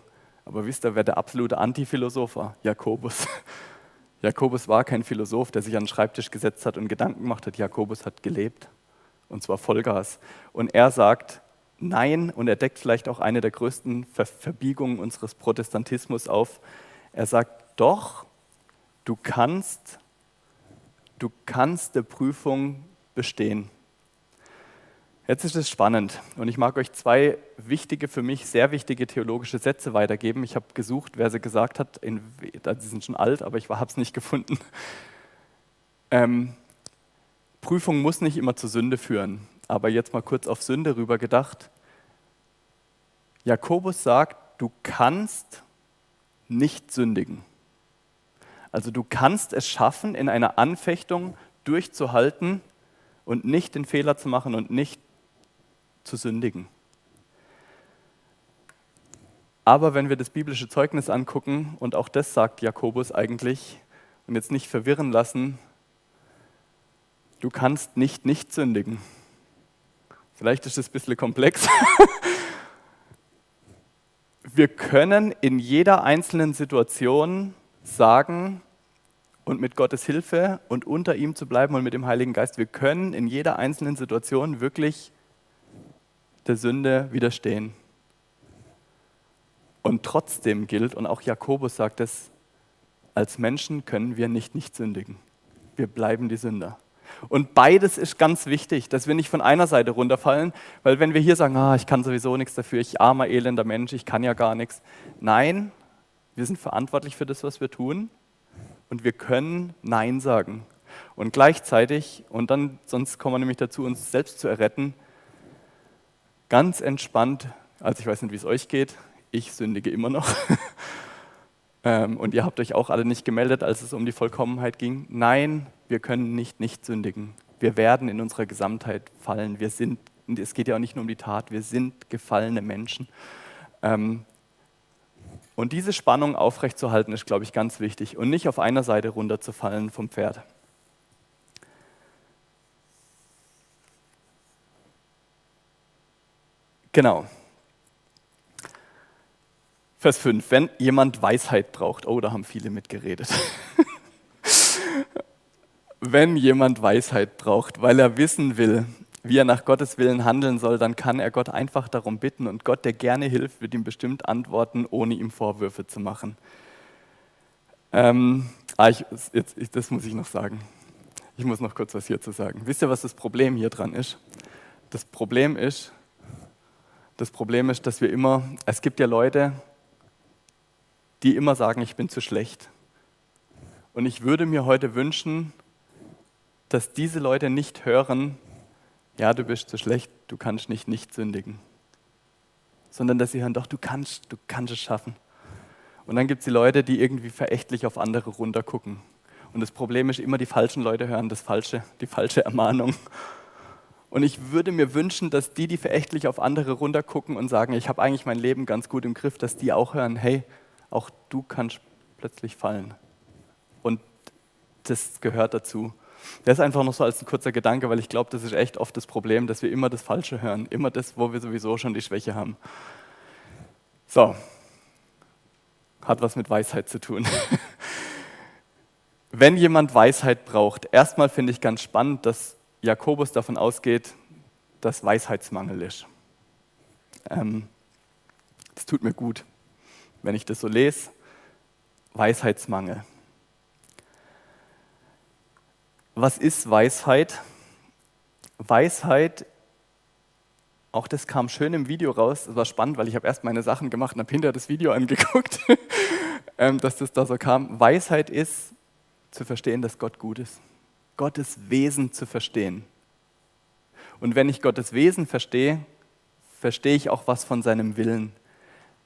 Aber wisst ihr, wer der absolute Antiphilosoph war? Jakobus. *laughs* Jakobus war kein Philosoph, der sich an den Schreibtisch gesetzt hat und Gedanken gemacht hat. Jakobus hat gelebt. Und zwar Vollgas. Und er sagt, nein, und er deckt vielleicht auch eine der größten Ver Verbiegungen unseres Protestantismus auf. Er sagt, doch, du kannst, du kannst der Prüfung bestehen. Jetzt ist es spannend und ich mag euch zwei wichtige, für mich sehr wichtige theologische Sätze weitergeben. Ich habe gesucht, wer sie gesagt hat. In, sie sind schon alt, aber ich habe es nicht gefunden. *laughs* Ähm, Prüfung muss nicht immer zur Sünde führen, aber jetzt mal kurz auf Sünde rüber gedacht. Jakobus sagt, du kannst nicht sündigen. Also du kannst es schaffen, in einer Anfechtung durchzuhalten und nicht den Fehler zu machen und nicht zu sündigen. Aber wenn wir das biblische Zeugnis angucken, und auch das sagt Jakobus eigentlich, und jetzt nicht verwirren lassen, du kannst nicht nicht sündigen. Vielleicht ist das ein bisschen komplex. *laughs* wir können in jeder einzelnen Situation sagen, und mit Gottes Hilfe und unter ihm zu bleiben und mit dem Heiligen Geist, wir können in jeder einzelnen Situation wirklich der Sünde widerstehen. Und trotzdem gilt, und auch Jakobus sagt es, als Menschen können wir nicht nicht sündigen. Wir bleiben die Sünder. Und beides ist ganz wichtig, dass wir nicht von einer Seite runterfallen, weil wenn wir hier sagen, ah, ich kann sowieso nichts dafür, ich armer, elender Mensch, ich kann ja gar nichts. Nein, wir sind verantwortlich für das, was wir tun und wir können Nein sagen. Und gleichzeitig, und dann, sonst kommen wir nämlich dazu, uns selbst zu erretten, ganz entspannt, also ich weiß nicht, wie es euch geht, ich sündige immer noch. *laughs* Ähm, und ihr habt euch auch alle nicht gemeldet, als es um die Vollkommenheit ging. Nein, wir können nicht nicht sündigen. Wir werden in unserer Gesamtheit fallen. Wir sind, es geht ja auch nicht nur um die Tat, wir sind gefallene Menschen. Ähm, Und diese Spannung aufrechtzuerhalten, ist, glaube ich, ganz wichtig und nicht auf einer Seite runterzufallen vom Pferd. Genau. Vers 5. Wenn jemand Weisheit braucht, oh, da haben viele mitgeredet. *laughs* Wenn jemand Weisheit braucht, weil er wissen will, wie er nach Gottes Willen handeln soll, dann kann er Gott einfach darum bitten und Gott, der gerne hilft, wird ihm bestimmt antworten, ohne ihm Vorwürfe zu machen. Ähm, ah, ich, jetzt, ich, das muss ich noch sagen. Ich muss noch kurz was hierzu sagen. Wisst ihr, was das Problem hier dran ist? Das Problem ist, das Problem ist, dass wir immer, es gibt ja Leute, die immer sagen, ich bin zu schlecht. Und ich würde mir heute wünschen, dass diese Leute nicht hören, ja, du bist zu schlecht, du kannst nicht nicht sündigen. Sondern dass sie hören, doch, du kannst, du kannst es schaffen. Und dann gibt es die Leute, die irgendwie verächtlich auf andere runtergucken. Und das Problem ist immer, die falschen Leute hören das Falsche, die falsche Ermahnung. Und ich würde mir wünschen, dass die, die verächtlich auf andere runtergucken und sagen, ich habe eigentlich mein Leben ganz gut im Griff, dass die auch hören, hey, auch du kannst plötzlich fallen. Und das gehört dazu. Das ist einfach noch so als ein kurzer Gedanke, weil ich glaube, das ist echt oft das Problem, dass wir immer das Falsche hören, immer das, wo wir sowieso schon die Schwäche haben. So, hat was mit Weisheit zu tun. *laughs* Wenn jemand Weisheit braucht, erstmal finde ich ganz spannend, dass Jakobus davon ausgeht, dass Weisheitsmangel ist. Ähm, das tut mir gut, wenn ich das so lese. Weisheitsmangel. Was ist Weisheit? Weisheit, auch das kam schön im Video raus. Das war spannend, weil ich habe erst meine Sachen gemacht und habe hinterher das Video *laughs* angeguckt, ähm, dass das da so kam. Weisheit ist zu verstehen, dass Gott gut ist. Gottes Wesen zu verstehen. Und wenn ich Gottes Wesen verstehe, verstehe ich auch was von seinem Willen.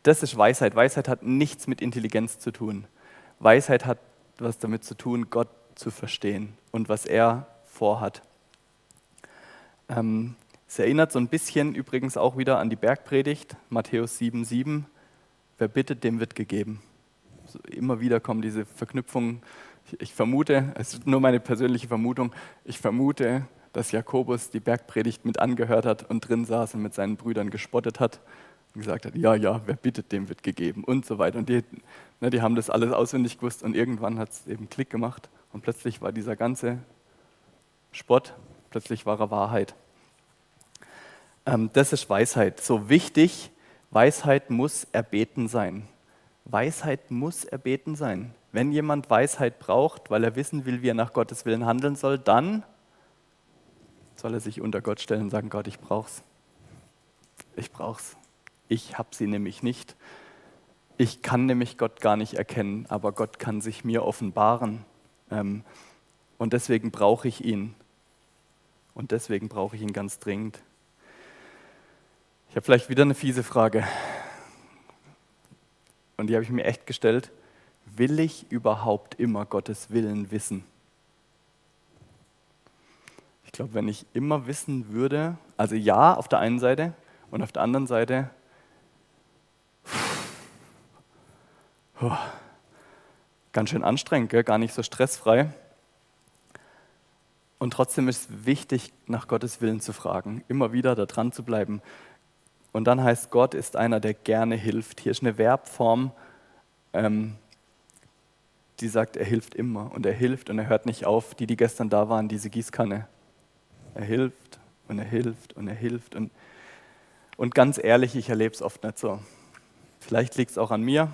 Das ist Weisheit. Weisheit hat nichts mit Intelligenz zu tun. Weisheit hat was damit zu tun, Gott zu verstehen und was er vorhat. Ähm, es erinnert so ein bisschen übrigens auch wieder an die Bergpredigt, Matthäus 7,7. Wer bittet, dem wird gegeben. Also immer wieder kommen diese Verknüpfungen. Ich, vermute, es ist nur meine persönliche Vermutung, ich vermute, dass Jakobus die Bergpredigt mit angehört hat und drin saß und mit seinen Brüdern gespottet hat und gesagt hat, ja, ja, wer bittet, dem wird gegeben und so weiter. Und die, ne, die haben das alles auswendig gewusst und irgendwann hat es eben Klick gemacht und plötzlich war dieser ganze Spott, plötzlich war er Wahrheit. Ähm, das ist Weisheit. So wichtig, Weisheit muss erbeten sein. Weisheit muss erbeten sein. Wenn jemand Weisheit braucht, weil er wissen will, wie er nach Gottes Willen handeln soll, dann soll er sich unter Gott stellen und sagen, Gott, ich brauch's. Ich brauch's. Ich habe sie nämlich nicht. Ich kann nämlich Gott gar nicht erkennen, aber Gott kann sich mir offenbaren. Ähm, und deswegen brauche ich ihn. Und deswegen brauche ich ihn ganz dringend. Ich habe vielleicht wieder eine fiese Frage. Und die habe ich mir echt gestellt. Will ich überhaupt immer Gottes Willen wissen? Ich glaube, wenn ich immer wissen würde, also ja auf der einen Seite und auf der anderen Seite, puh, ganz schön anstrengend, gell? gar nicht so stressfrei. Und trotzdem ist es wichtig, nach Gottes Willen zu fragen, immer wieder da dran zu bleiben. Und dann heißt, Gott ist einer, der gerne hilft. Hier ist eine Verbform, ähm, die sagt, er hilft immer und er hilft und er hört nicht auf. Die, die gestern da waren, diese Gießkanne. Er hilft und er hilft und er hilft. Und, und ganz ehrlich, ich erlebe es oft nicht so. Vielleicht liegt es auch an mir,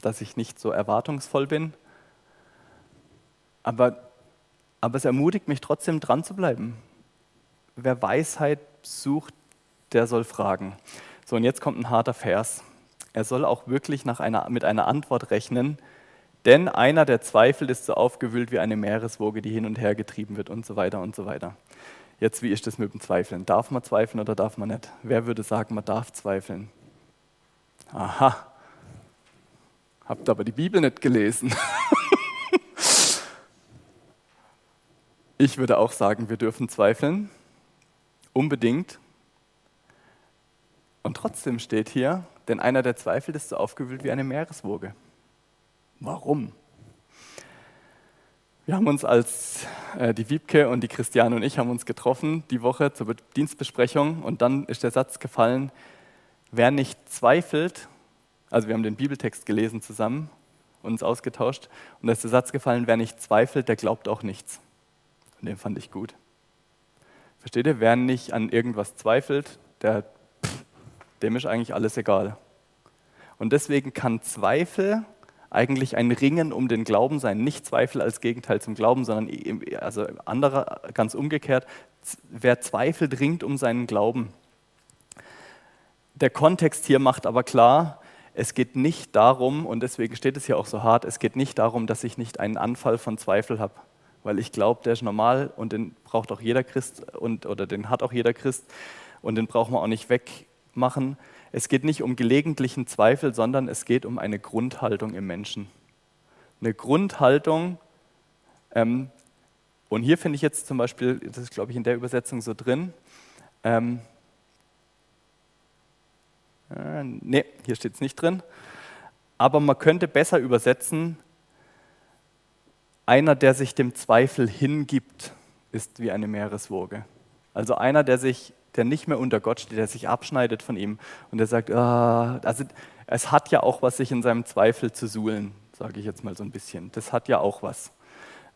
dass ich nicht so erwartungsvoll bin. Aber, aber es ermutigt mich trotzdem dran zu bleiben. Wer Weisheit sucht, der soll fragen. So, und jetzt kommt ein harter Vers. Er soll auch wirklich nach einer, mit einer Antwort rechnen, denn einer, der zweifelt, ist so aufgewühlt wie eine Meereswoge, die hin und her getrieben wird und so weiter und so weiter. Jetzt, wie ist das mit dem Zweifeln? Darf man zweifeln oder darf man nicht? Wer würde sagen, man darf zweifeln? Aha, habt aber die Bibel nicht gelesen. ich würde auch sagen, wir dürfen zweifeln, unbedingt. Und trotzdem steht hier, denn einer, der zweifelt, ist so aufgewühlt wie eine Meereswoge. Warum? Wir haben uns als äh, die Wiebke und die Christiane und ich haben uns getroffen die Woche zur Dienstbesprechung und dann ist der Satz gefallen, wer nicht zweifelt, also wir haben den Bibeltext gelesen zusammen, uns ausgetauscht und da ist der Satz gefallen, wer nicht zweifelt, der glaubt auch nichts. Und den fand ich gut. Versteht ihr? Wer nicht an irgendwas zweifelt, der, pff, dem ist eigentlich alles egal. Und deswegen kann Zweifel eigentlich ein Ringen um den Glauben sein. Nicht Zweifel als Gegenteil zum Glauben, sondern also anderer, ganz umgekehrt. Wer zweifelt, ringt um seinen Glauben. Der Kontext hier macht aber klar, es geht nicht darum, und deswegen steht es hier auch so hart, es geht nicht darum, dass ich nicht einen Anfall von Zweifel habe, weil ich glaube, der ist normal und den braucht auch jeder Christ und, oder den hat auch jeder Christ und den brauchen wir auch nicht wegmachen. Es geht nicht um gelegentlichen Zweifel, sondern es geht um eine Grundhaltung im Menschen. Eine Grundhaltung, ähm, und hier finde ich jetzt zum Beispiel, das ist glaube ich in der Übersetzung so drin, ähm, äh, ne, hier steht es nicht drin, aber man könnte besser übersetzen, einer, der sich dem Zweifel hingibt, ist wie eine Meereswoge. Also einer, der sich der nicht mehr unter Gott steht, der sich abschneidet von ihm und der sagt, ah, also es hat ja auch was, sich in seinem Zweifel zu suhlen, sage ich jetzt mal so ein bisschen. Das hat ja auch was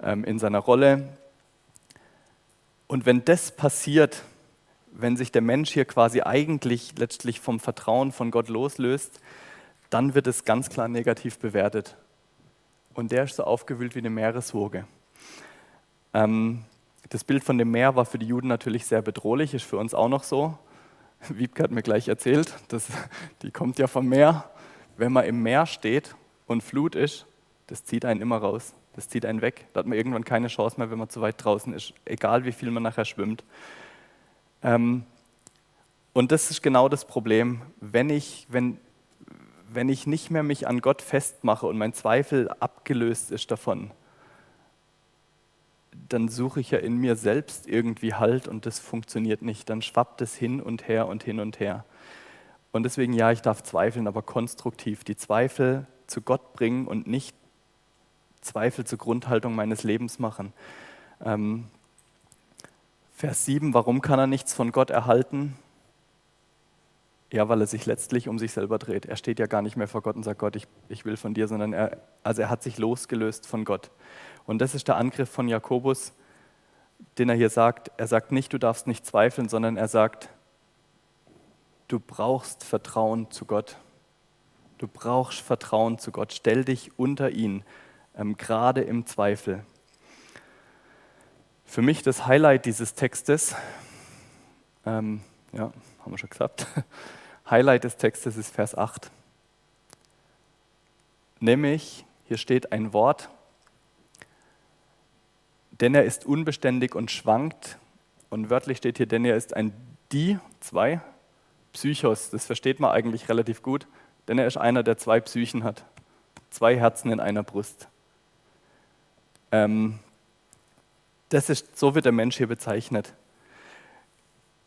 ähm, in seiner Rolle. Und wenn das passiert, wenn sich der Mensch hier quasi eigentlich letztlich vom Vertrauen von Gott loslöst, dann wird es ganz klar negativ bewertet. Und der ist so aufgewühlt wie eine Meereswoge. Ähm, das Bild von dem Meer war für die Juden natürlich sehr bedrohlich, ist für uns auch noch so. *laughs* Wiebke hat mir gleich erzählt, dass, *laughs* die kommt ja vom Meer. Wenn man im Meer steht und Flut ist, das zieht einen immer raus. Das zieht einen weg. Da hat man irgendwann keine Chance mehr, wenn man zu weit draußen ist, egal wie viel man nachher schwimmt. Ähm, und das ist genau das Problem. Wenn ich, wenn, wenn ich nicht mehr mich an Gott festmache und mein Zweifel abgelöst ist davon, dann suche ich ja in mir selbst irgendwie Halt und das funktioniert nicht. Dann schwappt es hin und her und hin und her. Und deswegen, ja, ich darf zweifeln, aber konstruktiv. Die Zweifel zu Gott bringen und nicht Zweifel zur Grundhaltung meines Lebens machen. Ähm, Vers 7, warum kann er nichts von Gott erhalten? Ja, weil er sich letztlich um sich selber dreht. Er steht ja gar nicht mehr vor Gott und sagt, Gott, ich, ich will von dir, sondern er, also er hat sich losgelöst von Gott. Und das ist der Angriff von Jakobus, den er hier sagt. Er sagt nicht, du darfst nicht zweifeln, sondern er sagt, du brauchst Vertrauen zu Gott. Du brauchst Vertrauen zu Gott. Stell dich unter ihn, ähm, gerade im Zweifel. Für mich das Highlight dieses Textes, ähm, ja, haben wir schon gesagt, *laughs* Highlight des Textes ist Vers 8. Nämlich, hier steht ein Wort, denn er ist unbeständig und schwankt. Und wörtlich steht hier, denn er ist ein Die, zwei, Psychos. Das versteht man eigentlich relativ gut, denn er ist einer, der zwei Psychen hat. Zwei Herzen in einer Brust. Ähm, das ist, so wird der Mensch hier bezeichnet.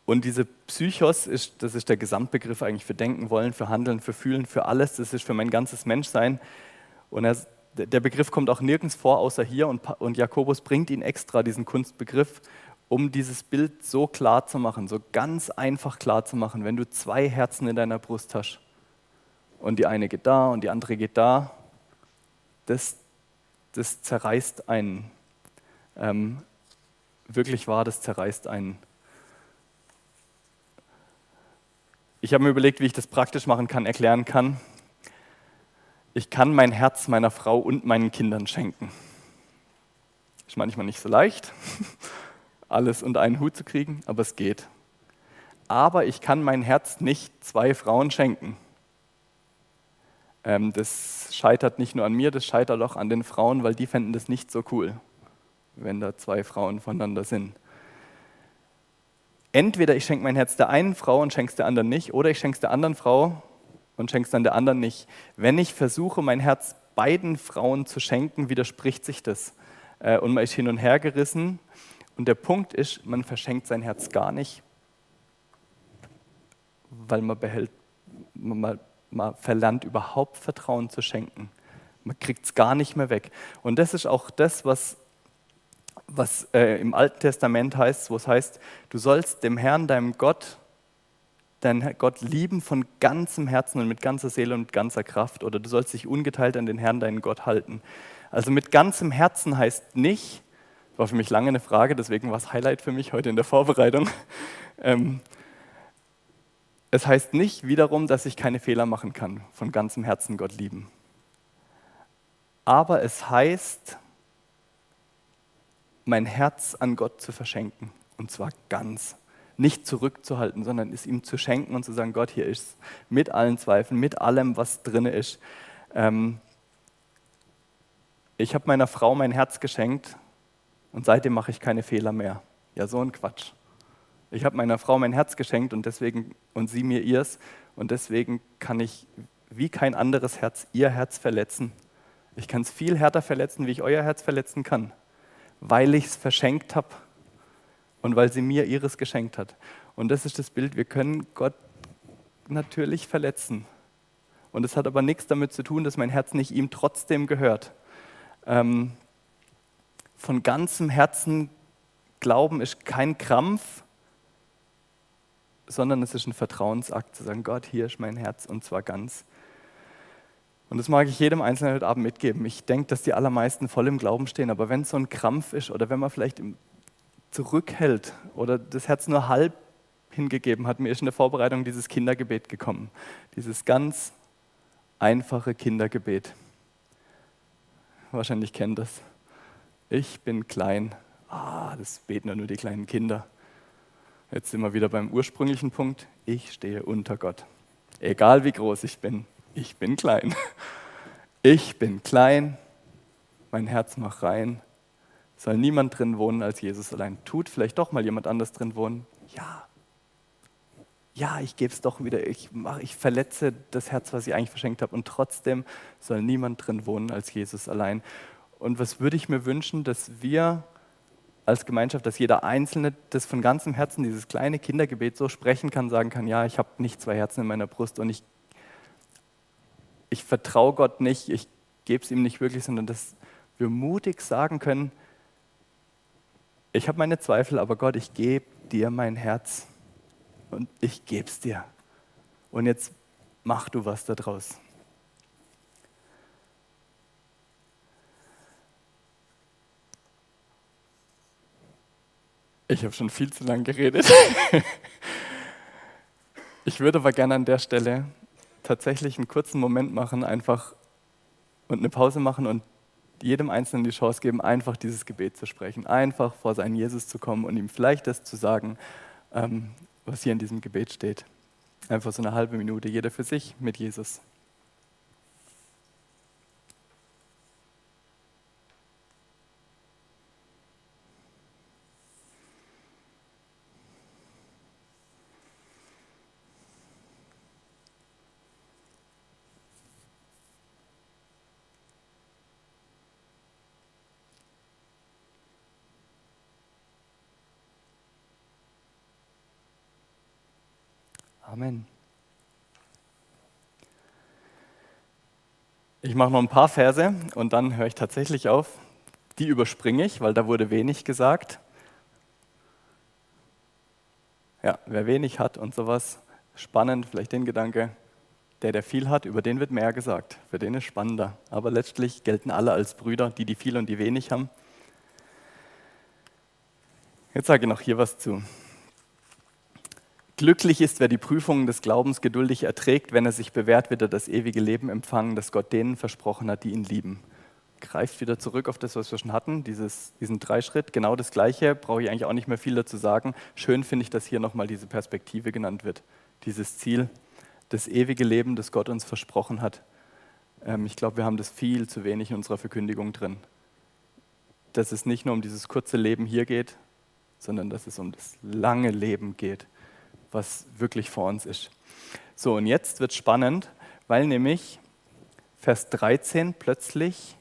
Und diese Psychos, ist, das ist der Gesamtbegriff eigentlich für Denken, Wollen, für Handeln, für Fühlen, für alles. Das ist für mein ganzes Menschsein. Und er der Begriff kommt auch nirgends vor, außer hier. Und, und Jakobus bringt ihn extra, diesen Kunstbegriff, um dieses Bild so klar zu machen, so ganz einfach klar zu machen. Wenn du zwei Herzen in deiner Brust hast und die eine geht da und die andere geht da, das, das zerreißt einen. Ähm, wirklich wahr, das zerreißt einen. Ich habe mir überlegt, wie ich das praktisch machen kann, erklären kann ich kann mein Herz meiner Frau und meinen Kindern schenken. Ist manchmal nicht so leicht, *laughs* alles unter einen Hut zu kriegen, aber es geht. Aber ich kann mein Herz nicht zwei Frauen schenken. Ähm, das scheitert nicht nur an mir, das scheitert auch an den Frauen, weil die fänden das nicht so cool, wenn da zwei Frauen voneinander sind. Entweder ich schenke mein Herz der einen Frau und schenke es der anderen nicht, oder ich schenke es der anderen Frau und schenkst dann der anderen nicht. Wenn ich versuche, mein Herz beiden Frauen zu schenken, widerspricht sich das. Äh, und man ist hin und her gerissen. Und der Punkt ist, man verschenkt sein Herz gar nicht, weil man behält, man man verlernt überhaupt Vertrauen zu schenken. Man kriegt es gar nicht mehr weg. Und das ist auch das, was, was äh, im Alten Testament heißt, wo es heißt, du sollst dem Herrn, deinem Gott, deinen Gott lieben von ganzem Herzen und mit ganzer Seele und ganzer Kraft. Oder du sollst dich ungeteilt an den Herrn, deinen Gott halten. Also mit ganzem Herzen heißt nicht, war für mich lange eine Frage, deswegen war es Highlight für mich heute in der Vorbereitung. *laughs* Ähm, es heißt nicht wiederum, dass ich keine Fehler machen kann, von ganzem Herzen Gott lieben. Aber es heißt, mein Herz an Gott zu verschenken, und zwar ganz. Nicht zurückzuhalten, sondern es ihm zu schenken und zu sagen, Gott, hier ist es, mit allen Zweifeln, mit allem, was drin ist. Ähm, ich habe meiner Frau mein Herz geschenkt und seitdem mache ich keine Fehler mehr. Ja, so ein Quatsch. Ich habe meiner Frau mein Herz geschenkt und deswegen und sie mir ihrs und deswegen kann ich wie kein anderes Herz ihr Herz verletzen. Ich kann es viel härter verletzen, wie ich euer Herz verletzen kann, weil ich es verschenkt habe und weil sie mir ihres geschenkt hat. Und das ist das Bild, wir können Gott natürlich verletzen. Und es hat aber nichts damit zu tun, dass mein Herz nicht ihm trotzdem gehört. Ähm, von ganzem Herzen glauben ist kein Krampf, sondern es ist ein Vertrauensakt zu sagen, Gott, hier ist mein Herz und zwar ganz. Und das mag ich jedem Einzelnen heute Abend mitgeben. Ich denke, dass die allermeisten voll im Glauben stehen, aber wenn es so ein Krampf ist oder wenn man vielleicht zurückhält oder das Herz nur halb hingegeben hat, mir ist in der Vorbereitung dieses Kindergebet gekommen. Dieses ganz einfache Kindergebet. Wahrscheinlich kennt das. Ich bin klein. Ah, das beten nur die kleinen Kinder. Jetzt sind wir wieder beim ursprünglichen Punkt. Ich stehe unter Gott. Egal wie groß ich bin, ich bin klein. Ich bin klein, mein Herz macht rein. Soll niemand drin wohnen als Jesus allein. Tut vielleicht doch mal jemand anders drin wohnen? Ja. Ja, ich gebe es doch wieder. Ich, mach, ich verletze das Herz, was ich eigentlich verschenkt habe. Und trotzdem soll niemand drin wohnen als Jesus allein. Und was würde ich mir wünschen, dass wir als Gemeinschaft, dass jeder Einzelne das von ganzem Herzen, dieses kleine Kindergebet so sprechen kann, sagen kann, ja, ich habe nicht zwei Herzen in meiner Brust und ich, ich vertraue Gott nicht, ich gebe es ihm nicht wirklich, sondern dass wir mutig sagen können, ich habe meine Zweifel, aber Gott, ich gebe dir mein Herz und ich gebe es dir. Und jetzt mach du was daraus. Ich habe schon viel zu lange geredet. *laughs* Ich würde aber gerne an der Stelle tatsächlich einen kurzen Moment machen, einfach und eine Pause machen und jedem Einzelnen die Chance geben, einfach dieses Gebet zu sprechen, einfach vor seinen Jesus zu kommen und ihm vielleicht das zu sagen, ähm, was hier in diesem Gebet steht. Einfach so eine halbe Minute, jeder für sich mit Jesus. Amen. Ich mache noch ein paar Verse und dann höre ich tatsächlich auf. Die überspringe ich, weil da wurde wenig gesagt. Ja, wer wenig hat und sowas, spannend, vielleicht den Gedanke, der, der viel hat, über den wird mehr gesagt. Für den ist spannender. Aber letztlich gelten alle als Brüder, die, die viel und die wenig haben. Jetzt sage ich noch hier was zu. Glücklich ist, wer die Prüfungen des Glaubens geduldig erträgt, wenn er sich bewährt, wird er das ewige Leben empfangen, das Gott denen versprochen hat, die ihn lieben. Greift wieder zurück auf das, was wir schon hatten, dieses, diesen Dreischritt. Genau das Gleiche, brauche ich eigentlich auch nicht mehr viel dazu sagen. Schön finde ich, dass hier nochmal diese Perspektive genannt wird. Dieses Ziel, das ewige Leben, das Gott uns versprochen hat. Ähm, ich glaube, wir haben das viel zu wenig in unserer Verkündigung drin. Dass es nicht nur um dieses kurze Leben hier geht, sondern dass es um das lange Leben geht was wirklich vor uns ist. So, und jetzt wird spannend, weil nämlich Vers 13 plötzlich,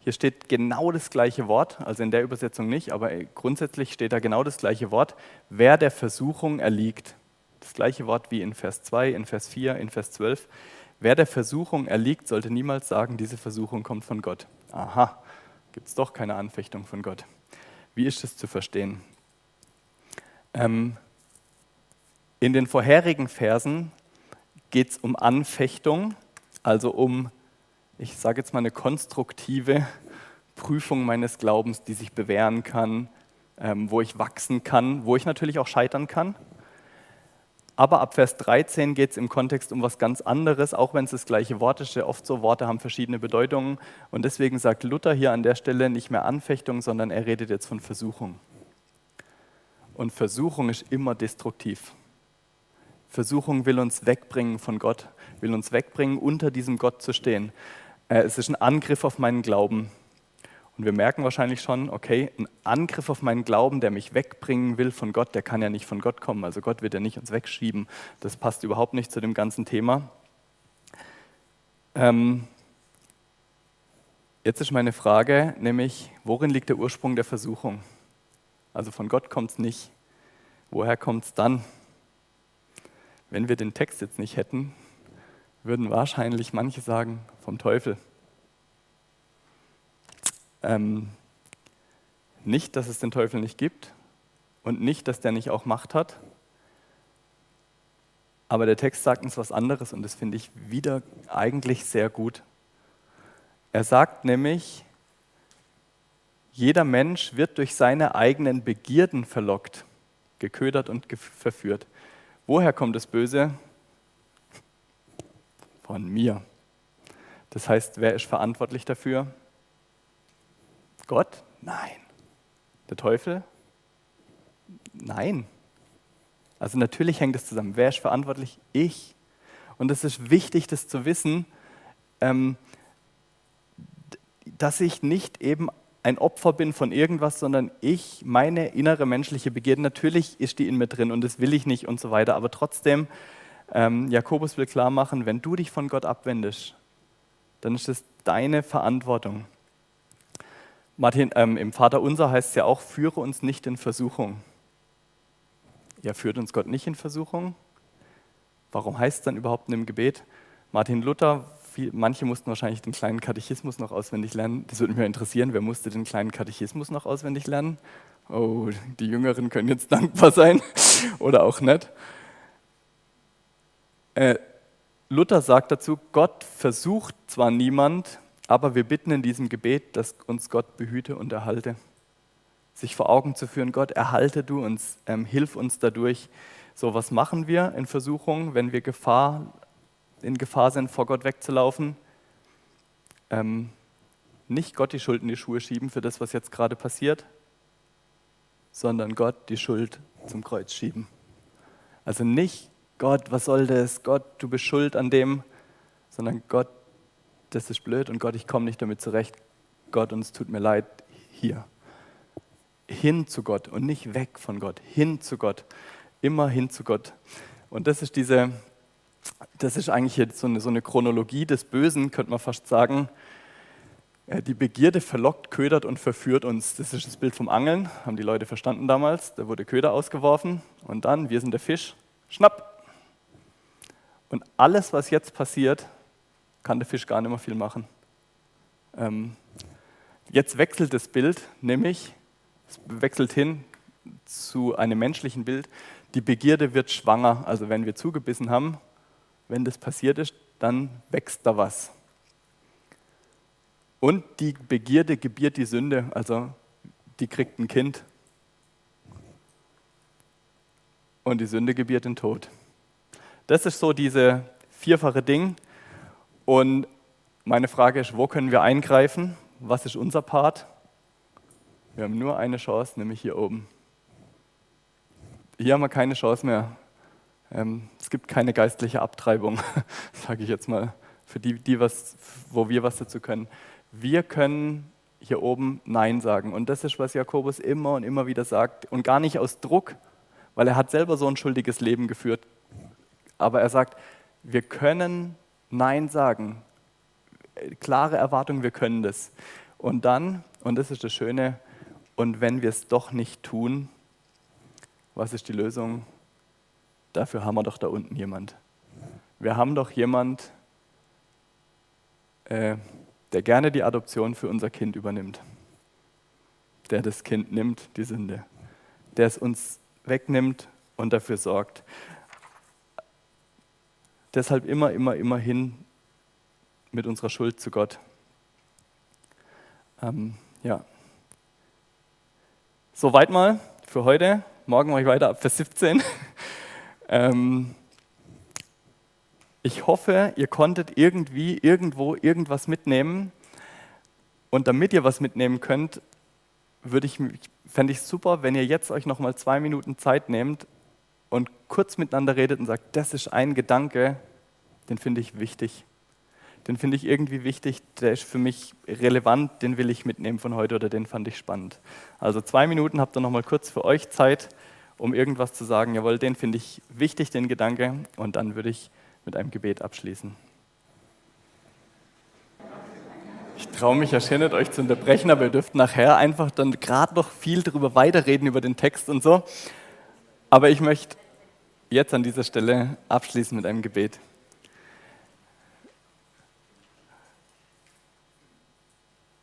hier steht genau das gleiche Wort, also in der Übersetzung nicht, aber grundsätzlich steht da genau das gleiche Wort, wer der Versuchung erliegt. Das gleiche Wort wie in Vers 2, in Vers 4, in Vers 12. wer der Versuchung erliegt, sollte niemals sagen, diese Versuchung kommt von Gott. Aha, gibt es doch keine Anfechtung von Gott. Wie ist das zu verstehen? Ähm, in den vorherigen Versen geht es um Anfechtung, also um, ich sage jetzt mal, eine konstruktive Prüfung meines Glaubens, die sich bewähren kann, ähm, wo ich wachsen kann, wo ich natürlich auch scheitern kann. Aber ab Vers 13 geht es im Kontext um was ganz anderes, auch wenn es das gleiche Wort ist. Oft so Worte haben verschiedene Bedeutungen. Und deswegen sagt Luther hier an der Stelle nicht mehr Anfechtung, sondern er redet jetzt von Versuchung. Und Versuchung ist immer destruktiv. Versuchung will uns wegbringen von Gott, will uns wegbringen, unter diesem Gott zu stehen. Äh, es ist ein Angriff auf meinen Glauben. Und wir merken wahrscheinlich schon, okay, ein Angriff auf meinen Glauben, der mich wegbringen will von Gott, der kann ja nicht von Gott kommen. Also Gott wird ja nicht uns wegschieben. Das passt überhaupt nicht zu dem ganzen Thema. Ähm, jetzt ist meine Frage, nämlich, worin liegt der Ursprung der Versuchung? Also von Gott kommt es nicht. Woher kommt es dann? Wenn wir den Text jetzt nicht hätten, würden wahrscheinlich manche sagen, vom Teufel. Ähm, nicht, dass es den Teufel nicht gibt und nicht, dass der nicht auch Macht hat. Aber der Text sagt uns was anderes und das finde ich wieder eigentlich sehr gut. Er sagt nämlich, jeder Mensch wird durch seine eigenen Begierden verlockt, geködert und verführt. Woher kommt das Böse? Von mir. Das heißt, wer ist verantwortlich dafür? Gott? Nein. Der Teufel? Nein. Also natürlich hängt es zusammen. Wer ist verantwortlich? Ich. Und es ist wichtig, das zu wissen, ähm, dass ich nicht eben ein Opfer bin von irgendwas, sondern ich, meine innere menschliche Begierde, natürlich ist die in mir drin und das will ich nicht und so weiter, aber trotzdem, ähm, Jakobus will klar machen, wenn du dich von Gott abwendest, dann ist es deine Verantwortung. Martin, ähm, im Vater Unser heißt es ja auch, führe uns nicht in Versuchung. Ja, führt uns Gott nicht in Versuchung? Warum heißt es dann überhaupt in dem Gebet? Martin Luther, viel, manche mussten wahrscheinlich den kleinen Katechismus noch auswendig lernen. Das würde mich interessieren, wer musste den kleinen Katechismus noch auswendig lernen? Oh, die Jüngeren können jetzt dankbar sein *laughs* oder auch nicht. Äh, Luther sagt dazu, Gott versucht zwar niemand, aber wir bitten in diesem Gebet, dass uns Gott behüte und erhalte. Sich vor Augen zu führen, Gott, erhalte du uns, ähm, hilf uns dadurch. So, was machen wir in Versuchungen, wenn wir Gefahr, in Gefahr sind, vor Gott wegzulaufen? Ähm, nicht Gott die Schuld in die Schuhe schieben für das, was jetzt gerade passiert, sondern Gott die Schuld zum Kreuz schieben. Also nicht Gott, was soll das? Gott, du bist schuld an dem, sondern Gott, das ist blöd und Gott, ich komme nicht damit zurecht. Gott, und es tut mir leid, hier. Hin zu Gott und nicht weg von Gott, hin zu Gott, immer hin zu Gott. Und das ist diese, das ist eigentlich jetzt so eine, so eine Chronologie des Bösen, könnte man fast sagen. Äh, die Begierde verlockt, ködert und verführt uns. Das ist das Bild vom Angeln, haben die Leute verstanden damals. Da wurde Köder ausgeworfen und dann, wir sind der Fisch, schnapp. Und alles, was jetzt passiert, kann der Fisch gar nicht mehr viel machen. Ähm, jetzt wechselt das Bild, nämlich es wechselt hin zu einem menschlichen Bild. Die Begierde wird schwanger, also wenn wir zugebissen haben, wenn das passiert ist, dann wächst da was. Und die Begierde gebiert die Sünde, also die kriegt ein Kind. Und die Sünde gebiert den Tod. Das ist so diese vierfache Ding. Und meine Frage ist, wo können wir eingreifen? Was ist unser Part? Wir haben nur eine Chance, nämlich hier oben. Hier haben wir keine Chance mehr. Ähm, gibt keine geistliche Abtreibung, *laughs* sage ich jetzt mal, für die, die was, wo wir was dazu können. Wir können hier oben Nein sagen. Und das ist, was Jakobus immer und immer wieder sagt. Und gar nicht aus Druck, weil er hat selber so ein schuldiges Leben geführt. Aber er sagt, wir können Nein sagen. Klare Erwartung, wir können das. Und dann, und das ist das Schöne, und wenn wir es doch nicht tun, was ist die Lösung? Dafür haben wir doch da unten jemand. Wir haben doch jemand, äh, der gerne die Adoption für unser Kind übernimmt. Der das Kind nimmt, die Sünde. Der es uns wegnimmt und dafür sorgt. Deshalb immer, immer, immer hin mit unserer Schuld zu Gott. Ähm, ja. Soweit mal für heute. Morgen mache ich weiter ab Vers *laughs* 17. ähm, ich hoffe, ihr konntet irgendwie, irgendwo, irgendwas mitnehmen. Und damit ihr was mitnehmen könnt, würde ich, fände ich super, wenn ihr jetzt euch noch mal zwei Minuten Zeit nehmt und kurz miteinander redet und sagt, das ist ein Gedanke, den finde ich wichtig. Den finde ich irgendwie wichtig, der ist für mich relevant, den will ich mitnehmen von heute oder den fand ich spannend. Also zwei Minuten habt ihr noch mal kurz für euch Zeit, um irgendwas zu sagen. Jawohl, den finde ich wichtig, den Gedanke. Und dann würde ich mit einem Gebet abschließen. Ich traue mich ja schon nicht, euch zu unterbrechen, aber ihr dürft nachher einfach dann gerade noch viel darüber weiterreden, über den Text und so. Aber ich möchte jetzt an dieser Stelle abschließen mit einem Gebet.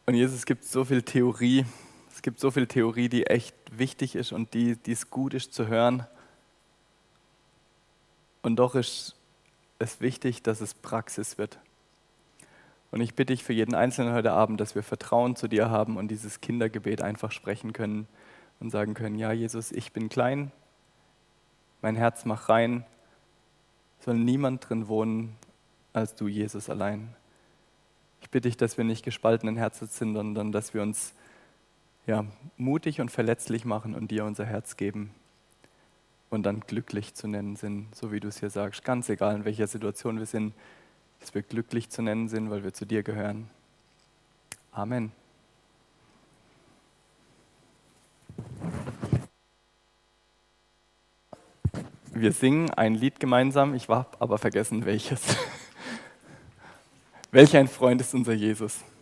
Und Jesus, es gibt so viel Theorie, es gibt so viel Theorie, die echt wichtig ist und die, die es gut ist zu hören. Und doch ist es wichtig, dass es Praxis wird. Und ich bitte dich für jeden Einzelnen heute Abend, dass wir Vertrauen zu dir haben und dieses Kindergebet einfach sprechen können und sagen können, ja Jesus, ich bin klein, mein Herz mach rein, soll niemand drin wohnen als du, Jesus, allein. Ich bitte dich, dass wir nicht gespaltenen Herzens sind, sondern dass wir uns ja, mutig und verletzlich machen und dir unser Herz geben und dann glücklich zu nennen sind, so wie du es hier sagst. Ganz egal, in welcher Situation wir sind, dass wir glücklich zu nennen sind, weil wir zu dir gehören. Amen. Wir singen ein Lied gemeinsam, ich habe aber vergessen welches. *laughs* Welch ein Freund ist unser Jesus.